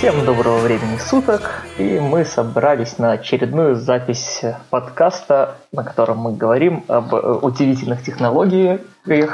Всем доброго времени суток, и мы собрались на очередную запись подкаста, на котором мы говорим об э, удивительных технологиях,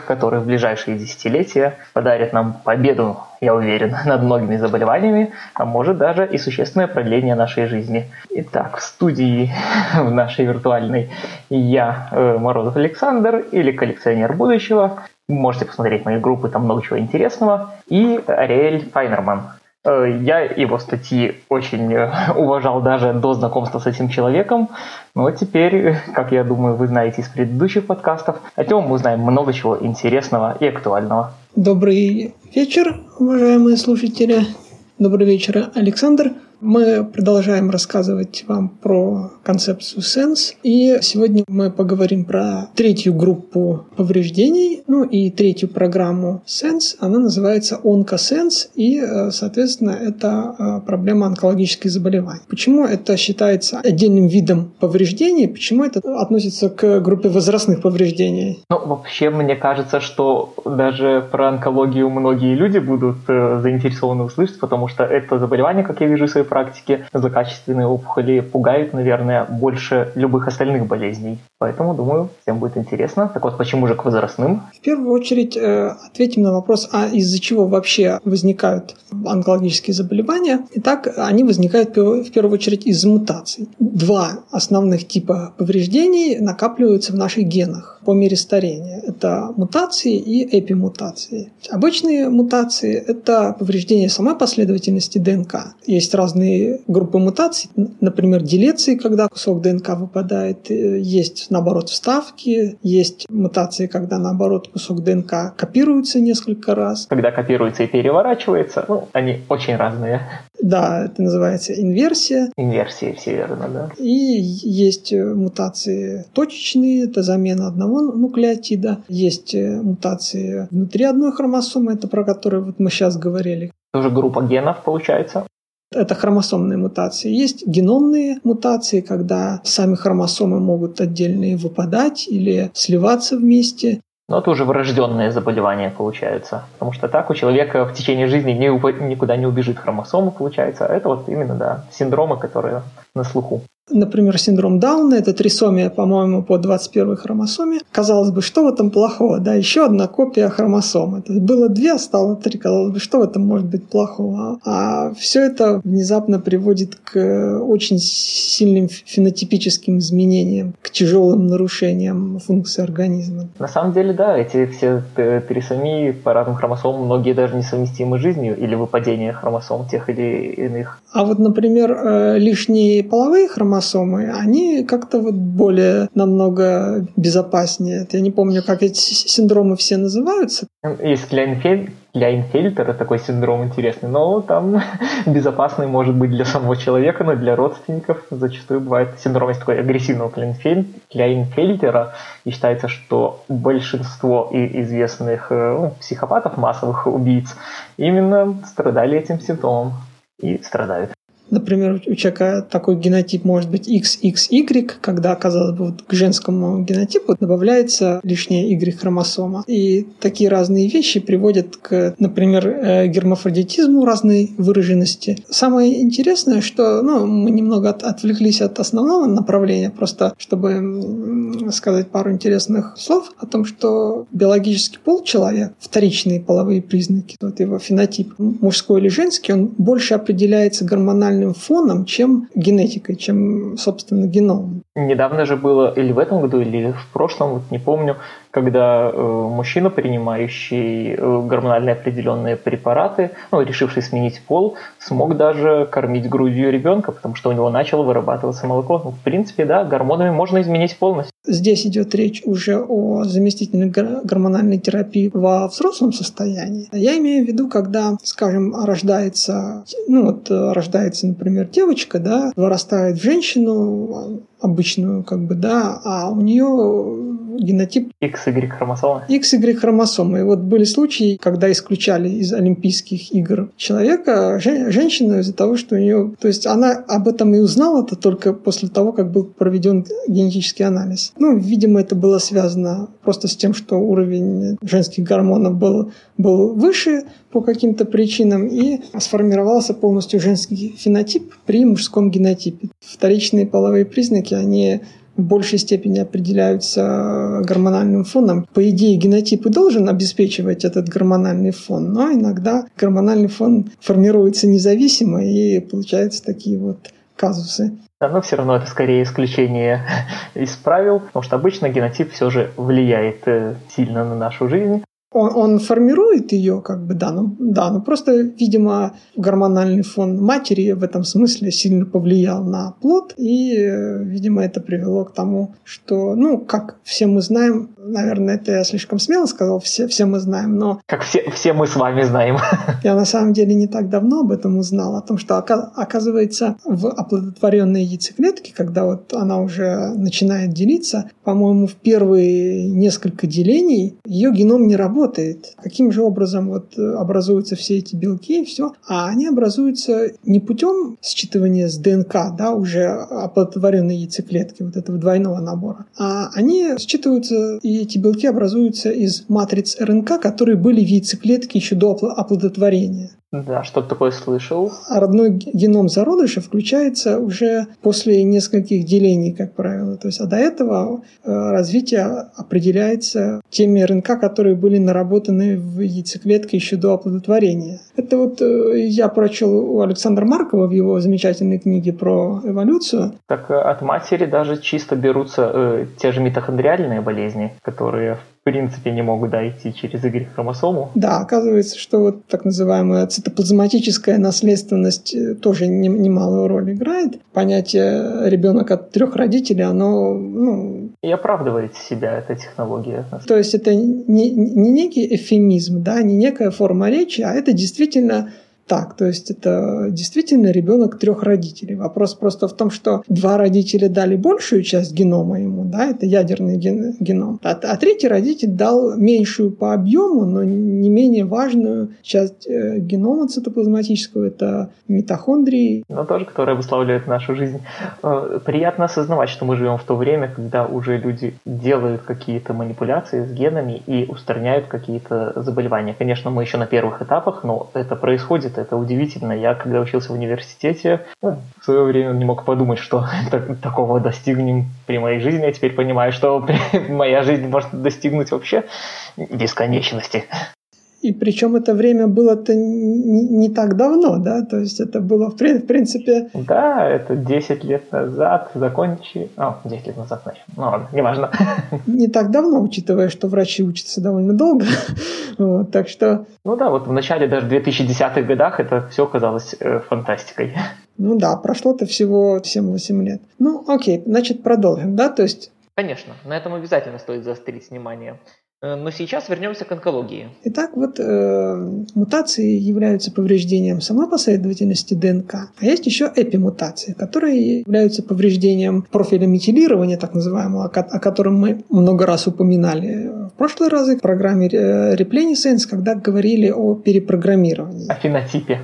которые в ближайшие десятилетия подарят нам победу, я уверен, над многими заболеваниями, а может даже и существенное продление нашей жизни. Итак, в студии в нашей виртуальной я, э, Морозов Александр, или коллекционер будущего, Можете посмотреть мои группы, там много чего интересного. И Ариэль Файнерман, я его статьи очень э, уважал даже до знакомства с этим человеком, но теперь, как я думаю, вы знаете из предыдущих подкастов, о нем мы узнаем много чего интересного и актуального. Добрый вечер, уважаемые слушатели. Добрый вечер, Александр. Мы продолжаем рассказывать вам про концепцию Sense. И сегодня мы поговорим про третью группу повреждений, ну и третью программу Sense. Она называется OncoSense, и, э, соответственно, это э, проблема онкологических заболеваний. Почему это считается отдельным видом повреждений? Почему это относится к группе возрастных повреждений? Ну, вообще, мне кажется, что даже про онкологию многие люди будут э, заинтересованы услышать, потому что это заболевание, как я вижу своей практике злокачественные опухоли пугают, наверное, больше любых остальных болезней. Поэтому, думаю, всем будет интересно. Так вот, почему же к возрастным? В первую очередь э, ответим на вопрос, а из-за чего вообще возникают онкологические заболевания. Итак, они возникают в первую очередь из мутаций. Два основных типа повреждений накапливаются в наших генах по мере старения. Это мутации и эпимутации. Обычные мутации – это повреждение самой последовательности ДНК. Есть разные группы мутаций, например, делеции, когда кусок ДНК выпадает. Есть, наоборот, вставки. Есть мутации, когда, наоборот, кусок ДНК копируется несколько раз. Когда копируется и переворачивается, ну, они очень разные. Да, это называется инверсия. Инверсия, все верно, да. И есть мутации точечные, это замена одного одного нуклеотида. Есть э, мутации внутри одной хромосомы, это про которые вот мы сейчас говорили. Тоже группа генов получается? Это хромосомные мутации. Есть геномные мутации, когда сами хромосомы могут отдельные выпадать или сливаться вместе. Но это уже врожденное заболевание получается. Потому что так у человека в течение жизни никуда не убежит хромосома, получается. А это вот именно, да, синдромы, которые на слуху. Например, синдром Дауна – это трисомия, по-моему, по 21 хромосоме. Казалось бы, что в этом плохого? Да, еще одна копия хромосомы. То есть было две, а стало три. Казалось бы, что в этом может быть плохого? А все это внезапно приводит к очень сильным фенотипическим изменениям, к тяжелым нарушениям функции организма. На самом деле, да, эти все трисомии по разным хромосомам, многие даже несовместимы с жизнью или выпадение хромосом тех или иных. А вот, например, э, лишние половые хромосомы хромосомы, они как-то вот более намного безопаснее. Я не помню, как эти синдромы все называются. Есть Кляйнфельд, Кляйнфельтер, такой синдром интересный, но там безопасный может быть для самого человека, но для родственников зачастую бывает синдром есть такой агрессивного Кляйнфельтера, и считается, что большинство известных э, ну, психопатов, массовых убийц именно страдали этим симптомом и страдают. Например, у человека такой генотип может быть XXY, когда, казалось бы, вот к женскому генотипу добавляется лишняя Y-хромосома. И такие разные вещи приводят к, например, э, гермафродитизму разной выраженности. Самое интересное, что ну, мы немного от, отвлеклись от основного направления, просто чтобы сказать пару интересных слов о том, что биологический пол человека, вторичные половые признаки, вот его фенотип, мужской или женский, он больше определяется гормональным гормональным фоном, чем генетикой, чем, собственно, геномом. Недавно же было, или в этом году, или в прошлом, вот не помню, когда э, мужчина, принимающий э, гормонально определенные препараты, ну, решивший сменить пол, смог даже кормить грудью ребенка, потому что у него начало вырабатываться молоко. Ну, в принципе, да, гормонами можно изменить полностью. Здесь идет речь уже о заместительной гормональной терапии во взрослом состоянии. Я имею в виду, когда, скажем, рождается, ну вот рождается, например, девочка, да, вырастает в женщину, обычную, как бы, да, а у нее генотип XY хромосомы. XY хромосомы. И вот были случаи, когда исключали из Олимпийских игр человека, женщину из-за того, что у нее... То есть она об этом и узнала это только после того, как был проведен генетический анализ. Ну, видимо, это было связано просто с тем, что уровень женских гормонов был, был выше по каким-то причинам, и сформировался полностью женский фенотип при мужском генотипе. Вторичные половые признаки, они в большей степени определяются гормональным фоном. По идее, генотип и должен обеспечивать этот гормональный фон, но иногда гормональный фон формируется независимо, и получаются такие вот казусы. Да, но все равно это скорее исключение из правил, потому что обычно генотип все же влияет э, сильно на нашу жизнь он, он формирует ее, как бы, да, ну, да, но просто, видимо, гормональный фон матери в этом смысле сильно повлиял на плод, и, видимо, это привело к тому, что, ну, как все мы знаем, наверное, это я слишком смело сказал, все, все мы знаем, но... Как все, все мы с вами знаем. Я на самом деле не так давно об этом узнал, о том, что, оказывается, в оплодотворенной яйцеклетке, когда вот она уже начинает делиться, по-моему, в первые несколько делений ее геном не работает работает. Каким же образом вот э, образуются все эти белки и все? А они образуются не путем считывания с ДНК, да, уже оплодотворенной яйцеклетки, вот этого двойного набора, а они считываются, и эти белки образуются из матриц РНК, которые были в яйцеклетке еще до оплодотворения. Да, что-то такое слышал. Родной геном зародыша включается уже после нескольких делений, как правило. То есть, а до этого э, развитие определяется теми РНК, которые были наработаны в яйцеклетке еще до оплодотворения. Это вот э, я прочел у Александра Маркова в его замечательной книге про эволюцию. Так э, от матери даже чисто берутся э, те же митохондриальные болезни, которые принципе не могут дойти через Y-хромосому. Да, оказывается, что вот так называемая цитоплазматическая наследственность э, тоже немалую роль играет. Понятие ребенок от трех родителей, оно ну, и оправдывает себя эта технология. То есть это не, не некий эфемизм, да, не некая форма речи, а это действительно так. То есть это действительно ребенок трех родителей. Вопрос просто в том, что два родителя дали большую часть генома ему, да, это ядерный ген, геном, а, а третий родитель дал меньшую по объему, но не менее важную часть э, генома цитоплазматического, это митохондрии. Но тоже, которые обуславливают нашу жизнь. Э, приятно осознавать, что мы живем в то время, когда уже люди делают какие-то манипуляции с генами и устраняют какие-то заболевания. Конечно, мы еще на первых этапах, но это происходит это удивительно. Я, когда учился в университете, ну, в свое время не мог подумать, что так, такого достигнем при моей жизни. Я теперь понимаю, что моя жизнь может достигнуть вообще бесконечности. И причем это время было-то не, не так давно, да, то есть это было в, в принципе... Да, это 10 лет назад закончили... О, 10 лет назад, значит. Ну ладно, неважно. Не так давно, учитывая, что врачи учатся довольно долго. вот, так что... Ну да, вот в начале даже 2010-х годах это все казалось э, фантастикой. Ну да, прошло-то всего 7-8 лет. Ну окей, значит продолжим, да, то есть... Конечно, на этом обязательно стоит заострить внимание. Э, но сейчас вернемся к онкологии. Итак, вот э, мутации являются повреждением самой последовательности ДНК, а есть еще эпимутации, которые являются повреждением профиля метилирования, так называемого, о котором мы много раз упоминали в прошлые разы в программе Replenisense, когда говорили о перепрограммировании. О фенотипе.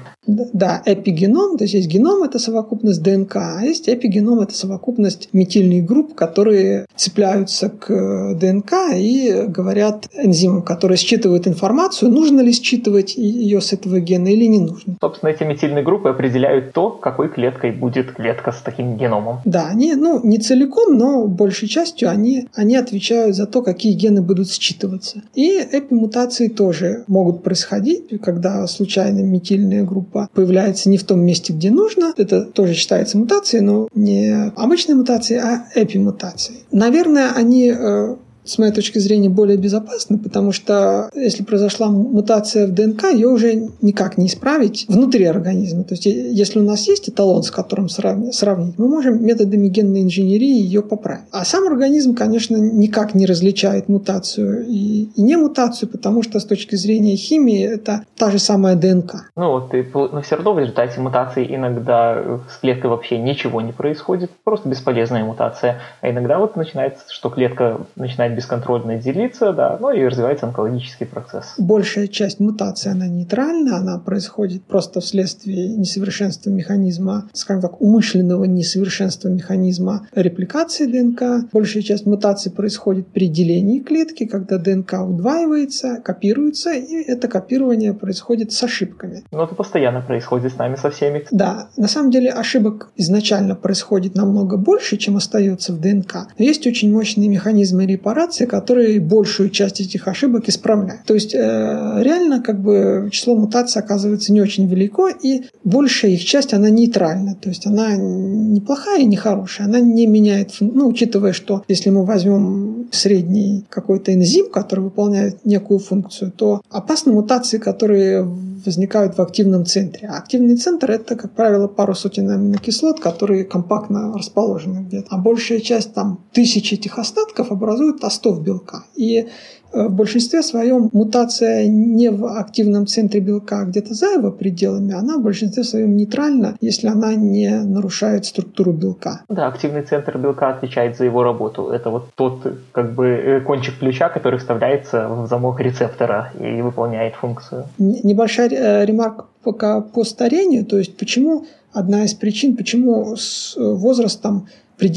Да, эпигеном, то есть есть геном – это совокупность ДНК, а есть эпигеном – это совокупность метильных групп, которые цепляются к ДНК и говорят энзимам, которые считывают информацию, нужно ли считывать ее с этого гена или не нужно. Собственно, эти метильные группы определяют то, какой клеткой будет клетка с таким геномом. Да, они, ну, не целиком, но большей частью они, они отвечают за то, какие гены будут считываться. И эпимутации тоже могут происходить, когда случайно метильная группа группа появляется не в том месте, где нужно. Это тоже считается мутацией, но не обычной мутацией, а эпимутацией. Наверное, они э, с моей точки зрения, более безопасно, потому что если произошла мутация в ДНК, ее уже никак не исправить внутри организма. То есть если у нас есть эталон, с которым сравнить, мы можем методами генной инженерии ее поправить. А сам организм, конечно, никак не различает мутацию и, не мутацию, потому что с точки зрения химии это та же самая ДНК. Ну вот, и, но все равно в результате мутации иногда с клеткой вообще ничего не происходит, просто бесполезная мутация. А иногда вот начинается, что клетка начинает начинает бесконтрольно делиться, да, ну и развивается онкологический процесс. Большая часть мутации, она нейтральна, она происходит просто вследствие несовершенства механизма, скажем так, умышленного несовершенства механизма репликации ДНК. Большая часть мутаций происходит при делении клетки, когда ДНК удваивается, копируется, и это копирование происходит с ошибками. Но это постоянно происходит с нами со всеми. Да, на самом деле ошибок изначально происходит намного больше, чем остается в ДНК. Но есть очень мощные механизмы репарации, которые большую часть этих ошибок исправляют. То есть э, реально как бы число мутаций оказывается не очень велико, и большая их часть, она нейтральна. То есть она не плохая и не хорошая. Она не меняет, ну, учитывая, что если мы возьмем средний какой-то энзим, который выполняет некую функцию, то опасны мутации, которые возникают в активном центре. А активный центр – это, как правило, пару сотен аминокислот, которые компактно расположены где-то. А большая часть, там, тысячи этих остатков образуют остов белка. И Э, в большинстве своем мутация не в активном центре белка, а где-то за его пределами, она в большинстве своем нейтральна, если она не нарушает структуру белка. Да, активный центр белка отвечает за его работу. Это вот тот как бы э, кончик ключа, который вставляется в замок рецептора и выполняет функцию. Небольшая э, ремарка пока по старению, то есть почему одна из причин, почему с возрастом при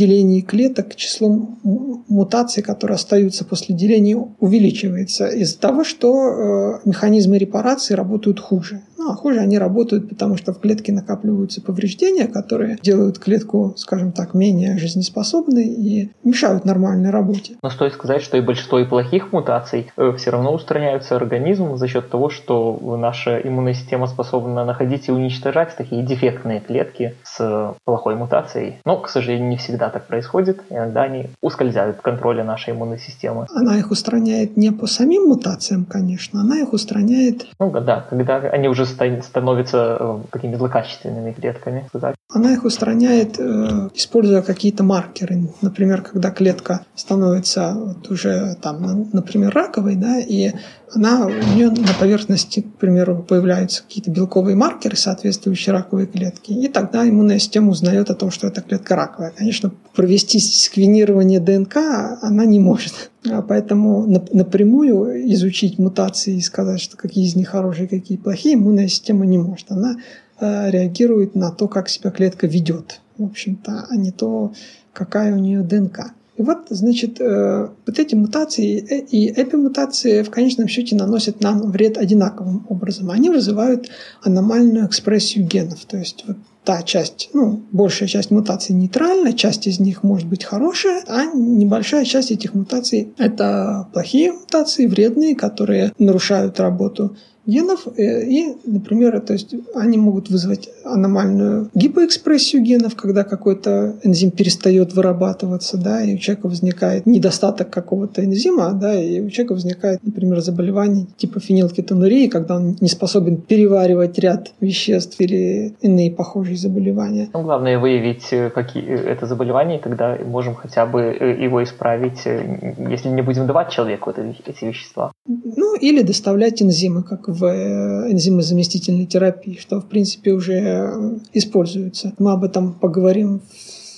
клеток число мутаций, которые остаются после деления, увеличивается из-за того, что э, механизмы репарации работают хуже. Ну, а хуже они работают, потому что в клетке накапливаются повреждения, которые делают клетку, скажем так, менее жизнеспособной и мешают нормальной работе. Но стоит сказать, что и большинство и плохих мутаций э, все равно устраняются организмом за счет того, что наша иммунная система способна находить и уничтожать такие дефектные клетки с плохой мутацией. Но, к сожалению, не всегда так происходит. Иногда они ускользают от контроля нашей иммунной системы. Она их устраняет не по самим мутациям, конечно, она их устраняет... Ну да, когда они уже становятся э, какими-то злокачественными клетками. Сказать. Она их устраняет, э, используя какие-то маркеры. Например, когда клетка становится уже, там, например, раковой, да, и она, у нее на поверхности, к примеру, появляются какие-то белковые маркеры, соответствующие раковой клетке, и тогда иммунная система узнает о том, что эта клетка раковая. Конечно, провести сквинирование ДНК она не может. А поэтому напрямую изучить мутации и сказать, что какие из них хорошие, какие плохие, иммунная система не может. Она э, реагирует на то, как себя клетка ведет, в общем-то, а не то, какая у нее ДНК. И вот, значит, э, вот эти мутации и эпимутации в конечном счете наносят нам вред одинаковым образом. Они вызывают аномальную экспрессию генов. То есть вот та часть, ну, большая часть мутаций нейтральна, часть из них может быть хорошая, а небольшая часть этих мутаций – это плохие мутации, вредные, которые нарушают работу генов, э, и, например, то есть они могут вызвать аномальную гипоэкспрессию генов, когда какой-то энзим перестает вырабатываться, да, и у человека возникает недостаток какого-то энзима, да, и у человека возникает, например, заболевание типа фенилкетонурии, когда он не способен переваривать ряд веществ или иные похожие заболевания. Ну, главное выявить э, какие э, это заболевания, и тогда можем хотя бы его исправить, если не будем давать человеку эти вещества. Ну, или доставлять энзимы, как в э, энзимозаместительной терапии, что, в принципе, уже э, используется. Мы об этом поговорим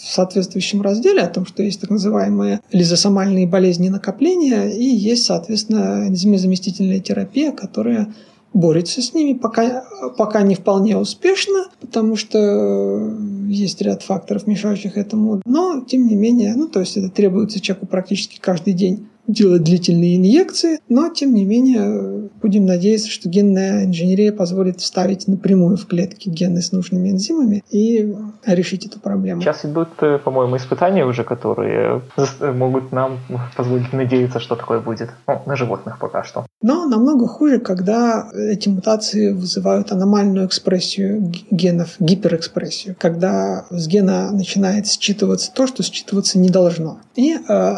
в соответствующем разделе о том, что есть так называемые лизосомальные болезни накопления и есть, соответственно, энзимозаместительная терапия, которая борется с ними, пока, пока не вполне успешно, потому что есть ряд факторов, мешающих этому. Но, тем не менее, ну, то есть это требуется человеку практически каждый день делать длительные инъекции, но тем не менее будем надеяться, что генная инженерия позволит вставить напрямую в клетки гены с нужными энзимами и решить эту проблему. Сейчас идут, э, по-моему, испытания уже, которые могут нам позволить надеяться, что такое будет. Ну, на животных пока что. Но намного хуже, когда эти мутации вызывают аномальную экспрессию генов, гиперэкспрессию, когда с гена начинает считываться то, что считываться не должно. И э,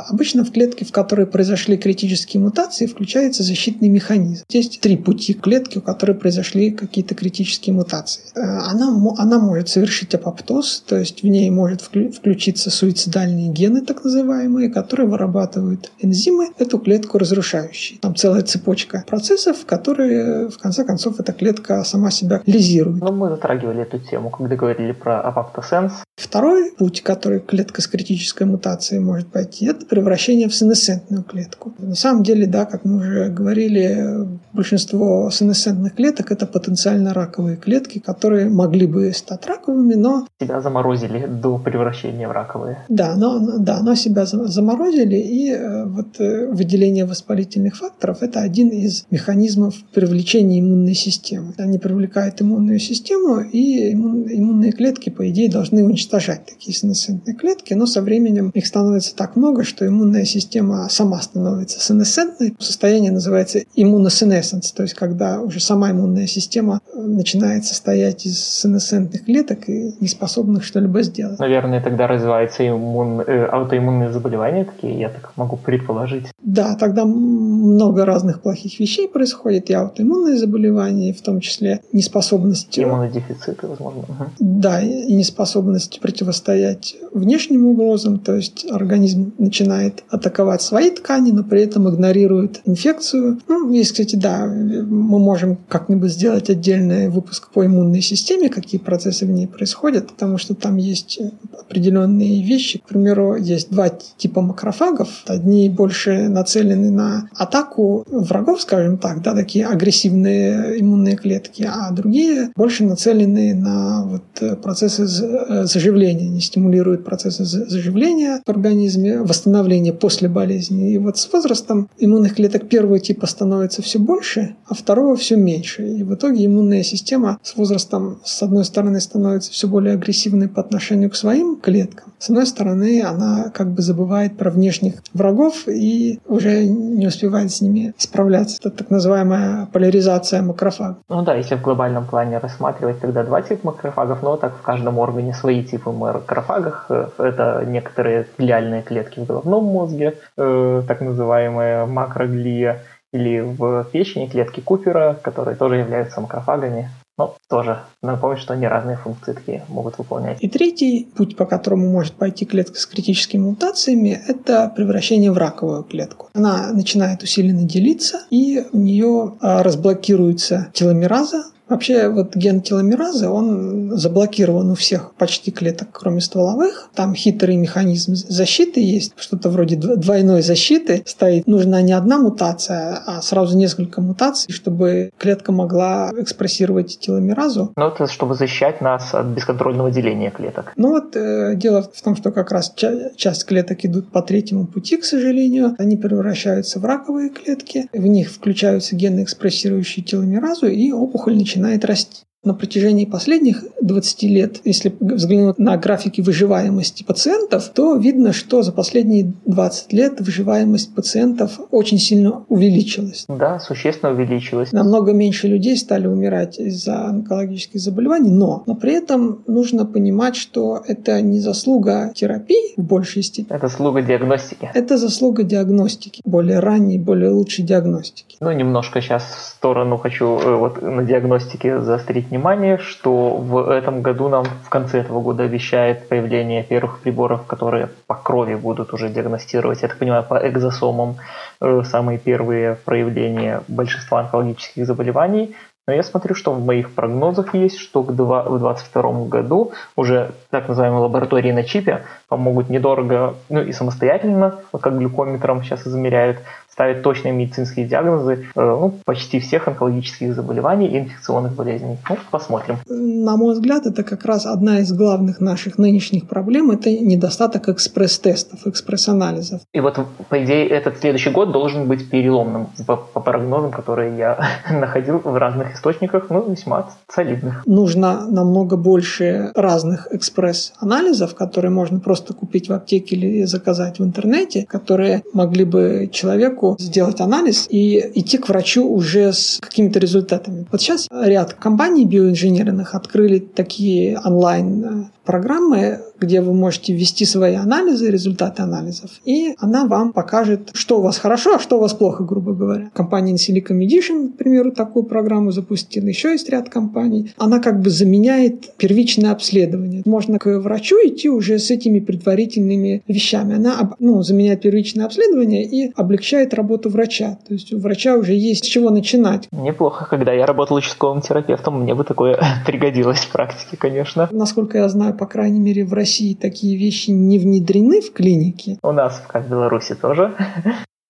обычно в клетке, в которой произошли критические мутации, включается защитный механизм. Есть три пути клетки, у которой произошли какие-то критические мутации. Э, она, она может совершить апоптоз, то есть в ней может включиться суицидальные гены, так называемые, которые вырабатывают энзимы, эту клетку разрушающие. Там целая цепочка процессов, которые, в конце концов, эта клетка сама себя лизирует. Ну, мы затрагивали эту тему, когда говорили про апоптосенс. Второй путь, который клетка с критической мутацией может пойти, это превращение в сенесцентную клетку. На самом деле, да, как мы уже говорили, большинство сенесцентных клеток – это потенциально раковые клетки, которые могли бы стать раковыми, но... Себя заморозили до превращения в раковые. Да, но, да, но себя заморозили, и э, вот э, выделение воспалительных факторов – это один из механизмов привлечения иммунной системы. Они привлекают иммунную систему, и иммунные клетки, по идее, должны уничтожать такие сенесцентные клетки, но со временем их становится так много, что иммунная система сама становится сенесцентной. Состояние называется иммуносенесценс, то есть когда уже сама иммунная система э, начинает состоять из сенесцентных клеток и не способных что-либо сделать. Наверное, тогда развиваются иммун... э, аутоиммунные заболевания такие, я так могу предположить. Да, тогда много разных плохих вещей происходит, и аутоиммунные заболевания, в том числе неспособность... Иммунодефициты, возможно. Угу. Да, и неспособность противостоять внешним угрозам, то есть организм начинает атаковать свои ткани, но при этом игнорирует инфекцию. Ну, есть, кстати, да, мы можем как-нибудь сделать отдельный выпуск по иммунной системе, какие процессы в ней происходят, потому что там есть определенные вещи. К примеру, есть два типа макрофагов. Одни больше нацелены на атаку врагов, скажем так, да, такие агрессивные иммунные клетки, а другие больше нацелены на вот процессы заживления, не стимулируют процессы заживления в организме, восстановления после болезни. И вот с возрастом иммунных клеток первого типа становится все больше, а второго все меньше. И в итоге иммунная система с возрастом, с одной стороны, становится все более агрессивной по отношению к своим клеткам, с одной стороны, она как бы забывает про внешних врагов и уже не успевает с ними справляться. Это так называемая поляризация макрофагов. Ну да, если в глобальном плане рассматривать, тогда два типа макрофагов, но так в каждом органе свои типы макрофагов. Это некоторые глиальные клетки в головном мозге, э, так называемая макроглия, или в печени клетки Купера, которые тоже являются макрофагами. Но тоже напомню, что они разные функции такие могут выполнять. И третий путь, по которому может пойти клетка с критическими мутациями, это превращение в раковую клетку. Она начинает усиленно делиться, и у нее а, разблокируется теломераза, Вообще вот ген теломеразы, он заблокирован у всех почти клеток, кроме стволовых. Там хитрый механизм защиты есть, что-то вроде двойной защиты стоит. Нужна не одна мутация, а сразу несколько мутаций, чтобы клетка могла экспрессировать теломеразу. Ну, это чтобы защищать нас от бесконтрольного деления клеток. Ну вот э, дело в том, что как раз ча- часть клеток идут по третьему пути, к сожалению. Они превращаются в раковые клетки. В них включаются гены, экспрессирующие теломеразу, и опухоль начинает начинает расти. На протяжении последних 20 лет, если взглянуть на графики выживаемости пациентов, то видно, что за последние 20 лет выживаемость пациентов очень сильно увеличилась. Да, существенно увеличилась. Намного меньше людей стали умирать из-за онкологических заболеваний, но, но при этом нужно понимать, что это не заслуга терапии в большей степени. Это заслуга диагностики. Это заслуга диагностики, более ранней, более лучшей диагностики. Ну, немножко сейчас в сторону хочу э, вот на диагностике заострить внимание, что в этом году нам в конце этого года обещает появление первых приборов, которые по крови будут уже диагностировать, я так понимаю, по экзосомам э, самые первые проявления большинства онкологических заболеваний. Но я смотрю, что в моих прогнозах есть, что к 2022 году уже так называемые лаборатории на чипе помогут недорого, ну и самостоятельно, как глюкометром сейчас измеряют, ставить точные медицинские диагнозы э, ну, почти всех онкологических заболеваний и инфекционных болезней. Ну, посмотрим. На мой взгляд, это как раз одна из главных наших нынешних проблем – это недостаток экспресс-тестов, экспресс-анализов. И вот, по идее, этот следующий год должен быть переломным по, по прогнозам, которые я находил в разных источниках, ну, весьма солидных. Нужно намного больше разных экспресс-анализов, которые можно просто купить в аптеке или заказать в интернете, которые могли бы человеку сделать анализ и идти к врачу уже с какими-то результатами. Вот сейчас ряд компаний биоинженерных открыли такие онлайн э, программы, где вы можете ввести свои анализы, результаты анализов, и она вам покажет, что у вас хорошо, а что у вас плохо, грубо говоря. Компания Insilico Medition, к примеру, такую программу запустила, еще есть ряд компаний. Она как бы заменяет первичное обследование. Можно к врачу идти уже с этими предварительными вещами. Она ну, заменяет первичное обследование и облегчает работу врача. То есть у врача уже есть с чего начинать. Неплохо, когда я работал участковым терапевтом, мне бы такое пригодилось в практике, конечно. Насколько я знаю, по крайней мере, в России такие вещи не внедрены в клинике. У нас, как в Беларуси, тоже.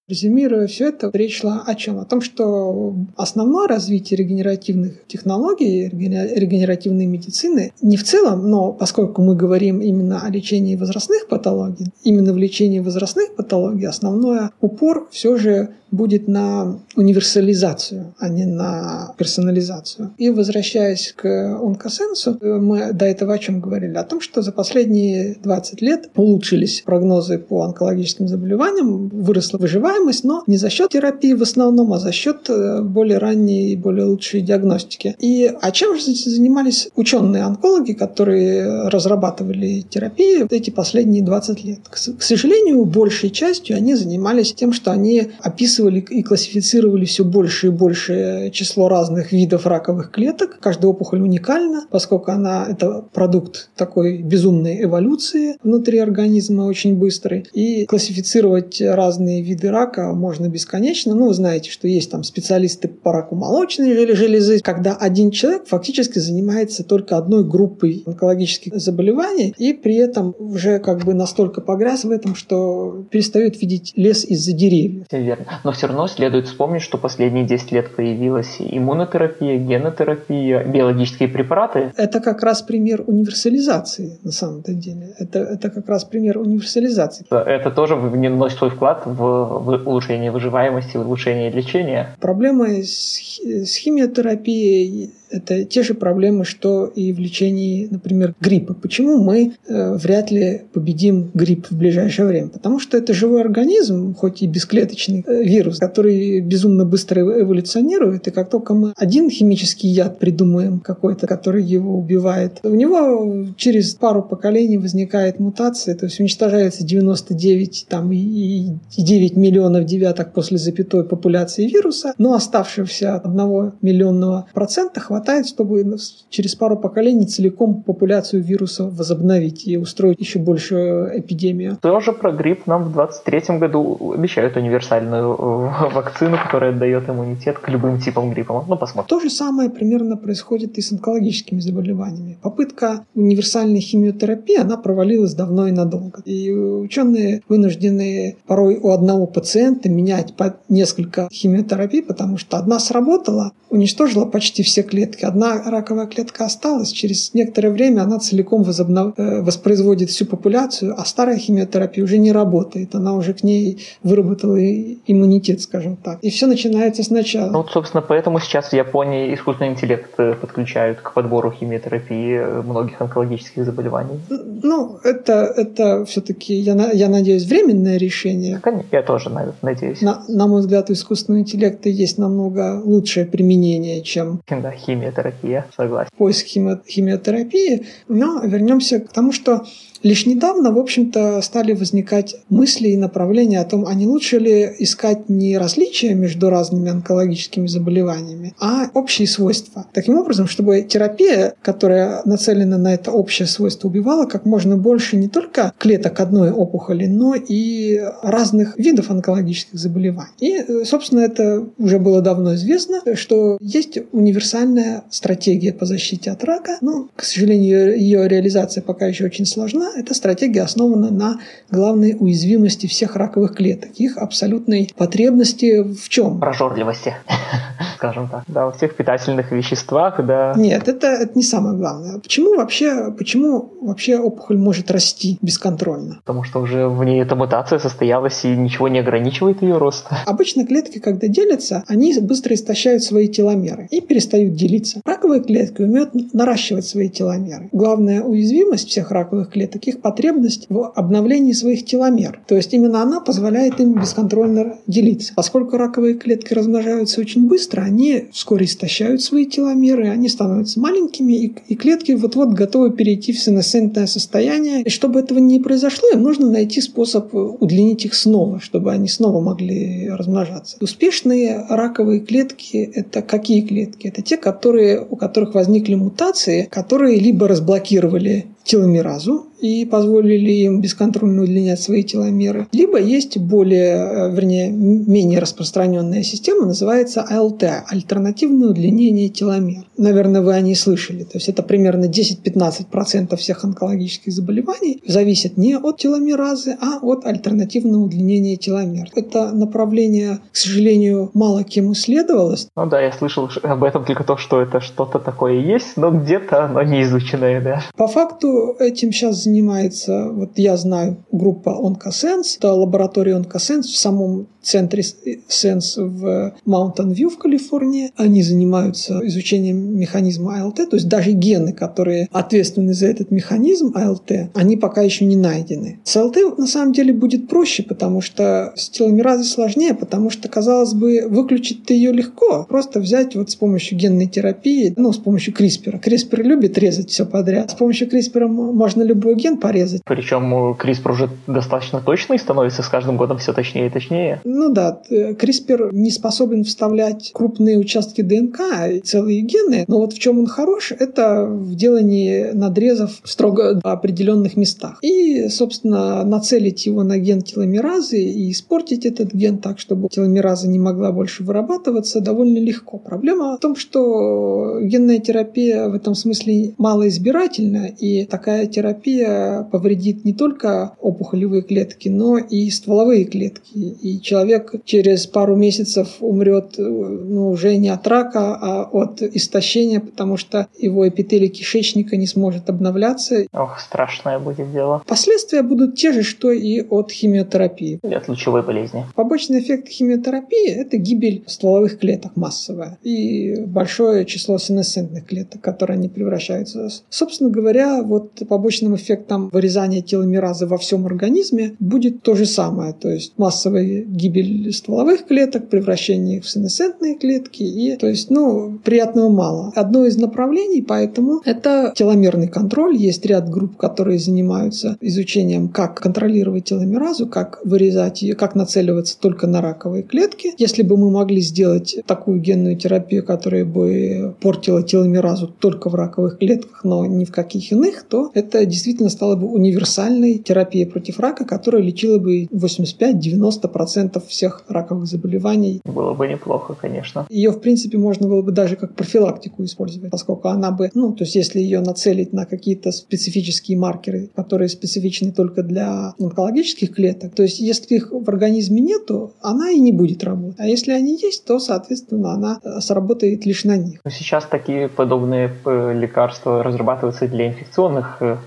Резюмируя все это, речь шла о чем? О том, что основное развитие регенеративных технологий, регенеративной медицины не в целом, но поскольку мы говорим именно о лечении возрастных патологий, именно в лечении возрастных патологий основной упор все же будет на универсализацию, а не на персонализацию. И возвращаясь к онкосенсу, мы до этого о чем говорили? О том, что за последние 20 лет улучшились прогнозы по онкологическим заболеваниям, выросла выживаемость, но не за счет терапии в основном, а за счет э, более ранней и более лучшей диагностики. И а чем же занимались ученые-онкологи, которые разрабатывали терапии эти последние 20 лет? К сожалению, большей частью они занимались тем, что они описывали описывали и классифицировали все больше и больше число разных видов раковых клеток. Каждая опухоль уникальна, поскольку она это продукт такой безумной эволюции внутри организма, очень быстрой. И классифицировать разные виды рака можно бесконечно. Ну, вы знаете, что есть там специалисты по раку молочной железы, когда один человек фактически занимается только одной группой онкологических заболеваний, и при этом уже как бы настолько погряз в этом, что перестает видеть лес из-за деревьев. Верно но все равно следует вспомнить, что последние 10 лет появилась иммунотерапия, генотерапия, биологические препараты. Это как раз пример универсализации на самом-то деле. Это, это как раз пример универсализации. Это тоже вносит свой вклад в, улучшение выживаемости, в улучшение лечения. Проблемы с, с химиотерапией это те же проблемы, что и в лечении, например, гриппа. Почему мы э, вряд ли победим грипп в ближайшее время? Потому что это живой организм, хоть и бесклеточный э, вирус, который безумно быстро эволюционирует, и как только мы один химический яд придумаем какой-то, который его убивает, у него через пару поколений возникает мутация, то есть уничтожается 99 там, и 9 миллионов девяток после запятой популяции вируса, но оставшегося одного миллионного процента хватает хватает, чтобы через пару поколений целиком популяцию вируса возобновить и устроить еще большую эпидемию. Тоже про грипп нам в 2023 году обещают универсальную э, вакцину, которая дает иммунитет к любым типам гриппа. Ну, посмотрим. То же самое примерно происходит и с онкологическими заболеваниями. Попытка универсальной химиотерапии, она провалилась давно и надолго. И ученые вынуждены порой у одного пациента менять по несколько химиотерапий, потому что одна сработала, уничтожила почти все клетки клетки. Одна раковая клетка осталась, через некоторое время она целиком возобнов... Э, воспроизводит всю популяцию, а старая химиотерапия уже не работает. Она уже к ней выработала иммунитет, скажем так. И все начинается сначала. Ну, вот, собственно, поэтому сейчас в Японии искусственный интеллект э, подключают к подбору химиотерапии э, многих онкологических заболеваний. Ну, это, это все-таки, я, я надеюсь, временное решение. Конечно, я тоже надеюсь. На, на мой взгляд, у искусственного интеллекта есть намного лучшее применение, чем да, химиотерапия, согласен. Поиск хими- химиотерапии. Но вернемся к тому, что Лишь недавно, в общем-то, стали возникать мысли и направления о том, а не лучше ли искать не различия между разными онкологическими заболеваниями, а общие свойства. Таким образом, чтобы терапия, которая нацелена на это общее свойство, убивала как можно больше не только клеток одной опухоли, но и разных видов онкологических заболеваний. И, собственно, это уже было давно известно, что есть универсальная стратегия по защите от рака. Но, к сожалению, ее реализация пока еще очень сложна, эта стратегия основана на главной уязвимости всех раковых клеток, их абсолютной потребности в чем? Прожорливости, скажем так. Да, во всех питательных веществах, да. Нет, это, это не самое главное. Почему вообще, почему вообще опухоль может расти бесконтрольно? Потому что уже в ней эта мутация состоялась и ничего не ограничивает ее рост. Обычно клетки, когда делятся, они быстро истощают свои теломеры и перестают делиться. Раковые клетки умеют наращивать свои теломеры. Главная уязвимость всех раковых клеток таких потребность в обновлении своих теломер. То есть именно она позволяет им бесконтрольно делиться. Поскольку раковые клетки размножаются очень быстро, они вскоре истощают свои теломеры, они становятся маленькими, и, и клетки вот-вот готовы перейти в сенесцентное состояние. И чтобы этого не произошло, им нужно найти способ удлинить их снова, чтобы они снова могли размножаться. Успешные раковые клетки – это какие клетки? Это те, которые, у которых возникли мутации, которые либо разблокировали теломеразу и позволили им бесконтрольно удлинять свои теломеры. Либо есть более, э, вернее, менее распространенная система, называется АЛТ – альтернативное удлинение теломер. Наверное, вы о ней слышали. То есть это примерно 10-15% всех онкологических заболеваний зависят не от теломеразы, а от альтернативного удлинения теломер. Это направление, к сожалению, мало кем исследовалось. Ну да, я слышал об этом только то, что это что-то такое есть, но где-то оно не изученное, да. По факту этим сейчас занимается, вот я знаю, группа OncoSense, это лаборатория OncoSense в самом центре Sense в Mountain View в Калифорнии. Они занимаются изучением механизма АЛТ, то есть даже гены, которые ответственны за этот механизм АЛТ, они пока еще не найдены. С АЛТ на самом деле будет проще, потому что с теломеразой сложнее, потому что, казалось бы, выключить ее легко. Просто взять вот с помощью генной терапии, ну, с помощью CRISPR. CRISPR любит резать все подряд. С помощью CRISPR можно любой ген порезать. Причем CRISPR уже достаточно точный становится с каждым годом все точнее и точнее. Ну да, CRISPR не способен вставлять крупные участки ДНК и целые гены, но вот в чем он хорош, это в делании надрезов в строго определенных местах. И, собственно, нацелить его на ген теломеразы и испортить этот ген так, чтобы теломераза не могла больше вырабатываться, довольно легко. Проблема в том, что генная терапия в этом смысле малоизбирательна, и такая терапия повредит не только опухолевые клетки, но и стволовые клетки. И человек через пару месяцев умрет ну, уже не от рака, а от истощения, потому что его эпителий кишечника не сможет обновляться. Ох, страшное будет дело. Последствия будут те же, что и от химиотерапии. И от лучевой болезни. Побочный эффект химиотерапии – это гибель стволовых клеток массовая и большое число сенесцентных клеток, которые они превращаются. Собственно говоря, вот побочным эффектом вырезания теломеразы во всем организме будет то же самое, то есть массовая гибель стволовых клеток, превращение их в сенесцентные клетки. И, то есть, ну, приятного мало. Одно из направлений поэтому это теломерный контроль. Есть ряд групп, которые занимаются изучением, как контролировать теломеразу, как вырезать ее, как нацеливаться только на раковые клетки. Если бы мы могли сделать такую генную терапию, которая бы портила теломеразу только в раковых клетках, но ни в каких иных, то это действительно стало бы универсальной терапией против рака, которая лечила бы 85-90% всех раковых заболеваний. Было бы неплохо, конечно. Ее, в принципе, можно было бы даже как профилактику использовать, поскольку она бы, ну, то есть если ее нацелить на какие-то специфические маркеры, которые специфичны только для онкологических клеток, то есть если их в организме нету, она и не будет работать. А если они есть, то, соответственно, она э, сработает лишь на них. Сейчас такие подобные э, лекарства разрабатываются для инфекционных э,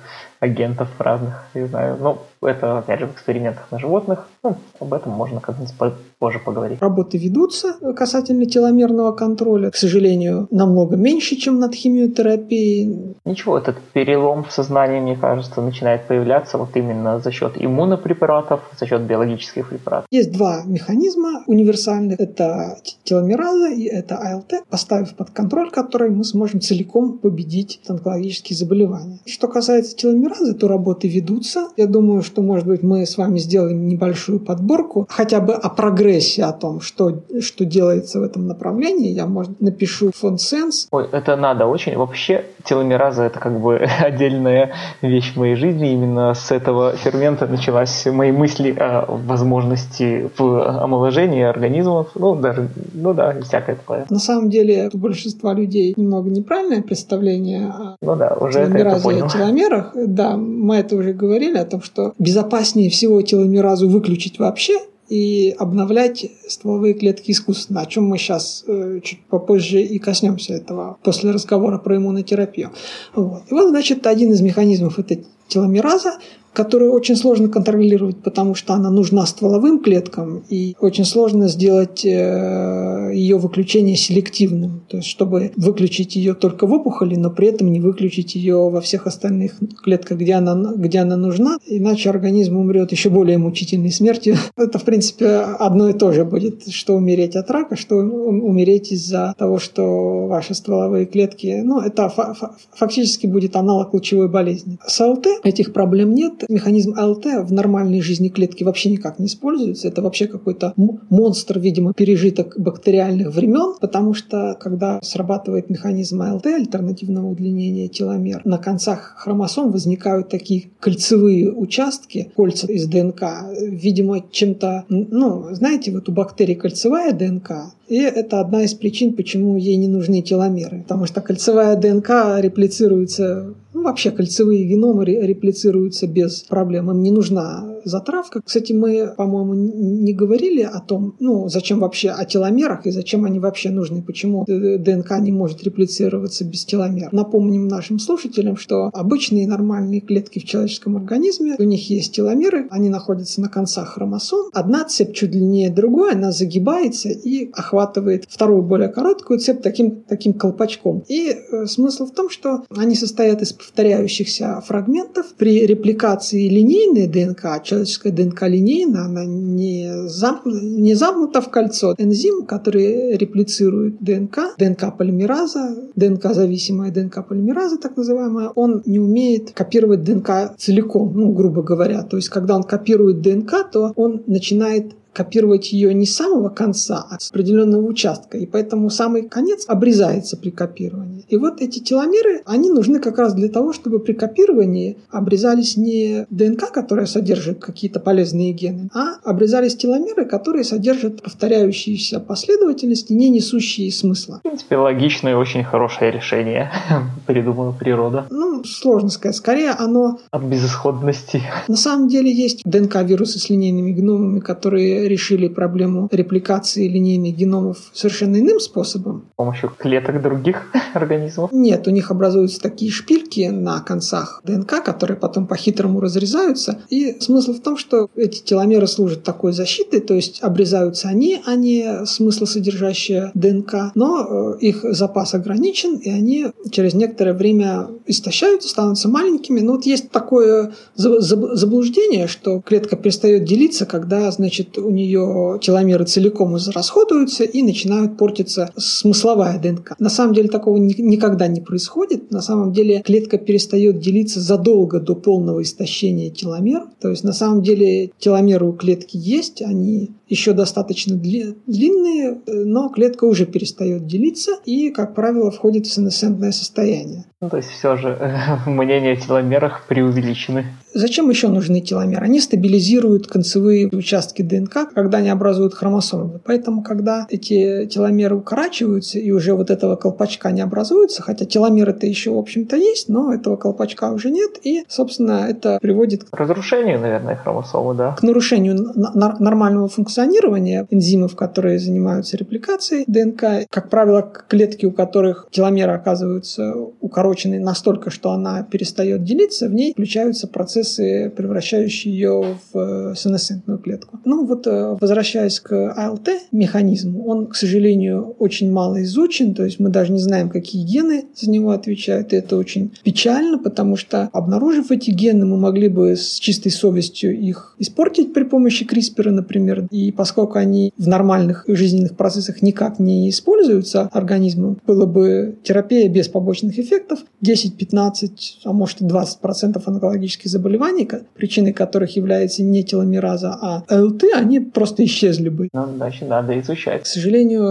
агентов разных, не знаю. Ну, это, опять же, в экспериментах на животных. Ну, об этом можно как-нибудь позже поговорить. Работы ведутся касательно теломерного контроля. К сожалению, намного меньше, чем над химиотерапией. Ничего, этот перелом в сознании, мне кажется, начинает появляться вот именно за счет иммунопрепаратов, за счет биологических препаратов. Есть два механизма универсальных. Это теломераза и это АЛТ, поставив под контроль который мы сможем целиком победить онкологические заболевания. Что касается теломеразы, то работы ведутся. Я думаю, что, может быть, мы с вами сделаем небольшую подборку, хотя бы о прогрессе, о том, что, что делается в этом направлении. Я, может, напишу фонд Sense. Ой, это надо очень. Вообще, теломераза – это как бы отдельная вещь в моей жизни. Именно с этого фермента началась мои мысли о возможности в омоложении организмов. Ну, даже, ну да, всякое такое. На самом деле, у большинства людей немного неправильное представление о ну да, уже теломеразе и теломерах. Да, мы это уже говорили о том, что безопаснее всего теломеразу выключить вообще, и обновлять стволовые клетки искусственно, о чем мы сейчас э, чуть попозже и коснемся этого после разговора про иммунотерапию. Вот. И вот, значит, один из механизмов это теломераза, которую очень сложно контролировать, потому что она нужна стволовым клеткам, и очень сложно сделать э, ее выключение селективным, то есть чтобы выключить ее только в опухоли, но при этом не выключить ее во всех остальных клетках, где она, где она нужна, иначе организм умрет еще более мучительной смертью. Это, в принципе, одно и то же будет, что умереть от рака, что умереть из-за того, что ваши стволовые клетки, ну, это фактически будет аналог лучевой болезни. С АЛТ этих проблем нет. Механизм АЛТ в нормальной жизни клетки вообще никак не используется. Это вообще какой-то монстр, видимо, пережиток бактериальных времен, потому что когда срабатывает механизм АЛТ, альтернативного удлинения теломер, на концах хромосом возникают такие кольцевые участки, кольца из ДНК, видимо, чем-то, ну, знаете, вот у бактерий кольцевая ДНК, и это одна из причин, почему ей не нужны теломеры. Потому что кольцевая ДНК реплицируется ну, вообще кольцевые геномы реплицируются без проблем. Им не нужна затравка. Кстати, мы, по-моему, не говорили о том, ну, зачем вообще о теломерах и зачем они вообще нужны, почему ДНК не может реплицироваться без теломер. Напомним нашим слушателям, что обычные нормальные клетки в человеческом организме, у них есть теломеры, они находятся на концах хромосом. Одна цепь чуть длиннее другой, она загибается и охватывает вторую более короткую цепь таким, таким колпачком. И э, смысл в том, что они состоят из повторяющихся фрагментов. При репликации линейной ДНК, человеческая ДНК линейная, она не, замкнута, не замкнута в кольцо. Энзим, который реплицирует ДНК, ДНК-полимераза, ДНК-зависимая ДНК-полимераза, так называемая, он не умеет копировать ДНК целиком, ну, грубо говоря. То есть, когда он копирует ДНК, то он начинает копировать ее не с самого конца, а с определенного участка. И поэтому самый конец обрезается при копировании. И вот эти теломеры, они нужны как раз для того, чтобы при копировании обрезались не ДНК, которая содержит какие-то полезные гены, а обрезались теломеры, которые содержат повторяющиеся последовательности, не несущие смысла. В принципе, логичное и очень хорошее решение придумала природа. Ну, сложно сказать. Скорее оно... От безысходности. На самом деле есть ДНК-вирусы с линейными гномами, которые решили проблему репликации линейных геномов совершенно иным способом. С помощью клеток других организмов? Нет, у них образуются такие шпильки на концах ДНК, которые потом по-хитрому разрезаются. И смысл в том, что эти теломеры служат такой защитой, то есть обрезаются они, а не смыслосодержащая ДНК, но э, их запас ограничен, и они через некоторое время истощаются, становятся маленькими. Но вот есть такое заблуждение, что клетка перестает делиться, когда, значит, у нее теломеры целиком израсходуются и начинают портиться смысловая ДНК. На самом деле такого никогда не происходит. На самом деле клетка перестает делиться задолго до полного истощения теломер. То есть на самом деле теломеры у клетки есть, они еще достаточно длинные, но клетка уже перестает делиться и, как правило, входит в сенесцентное состояние. Ну, то есть все же мнения о теломерах преувеличены. Зачем еще нужны теломеры? Они стабилизируют концевые участки ДНК, когда они образуют хромосомы. Поэтому, когда эти теломеры укорачиваются и уже вот этого колпачка не образуется, хотя теломеры-то еще, в общем-то, есть, но этого колпачка уже нет, и, собственно, это приводит к разрушению, наверное, хромосомы, да? К нарушению нормального функционирования энзимов, которые занимаются репликацией ДНК. Как правило, клетки, у которых теломеры оказываются укорочены настолько, что она перестает делиться, в ней включаются процессы превращающие ее в сенесцентную клетку. Ну вот, э, возвращаясь к АЛТ механизму, он, к сожалению, очень мало изучен, то есть мы даже не знаем, какие гены за него отвечают, и это очень печально, потому что, обнаружив эти гены, мы могли бы с чистой совестью их испортить при помощи CRISPR, например, и поскольку они в нормальных жизненных процессах никак не используются организмом, было бы терапия без побочных эффектов, 10-15, а может и 20% онкологических заболеваний причиной которых является не теломераза, а АЛТ, они просто исчезли бы. Ну, значит, надо изучать. К сожалению,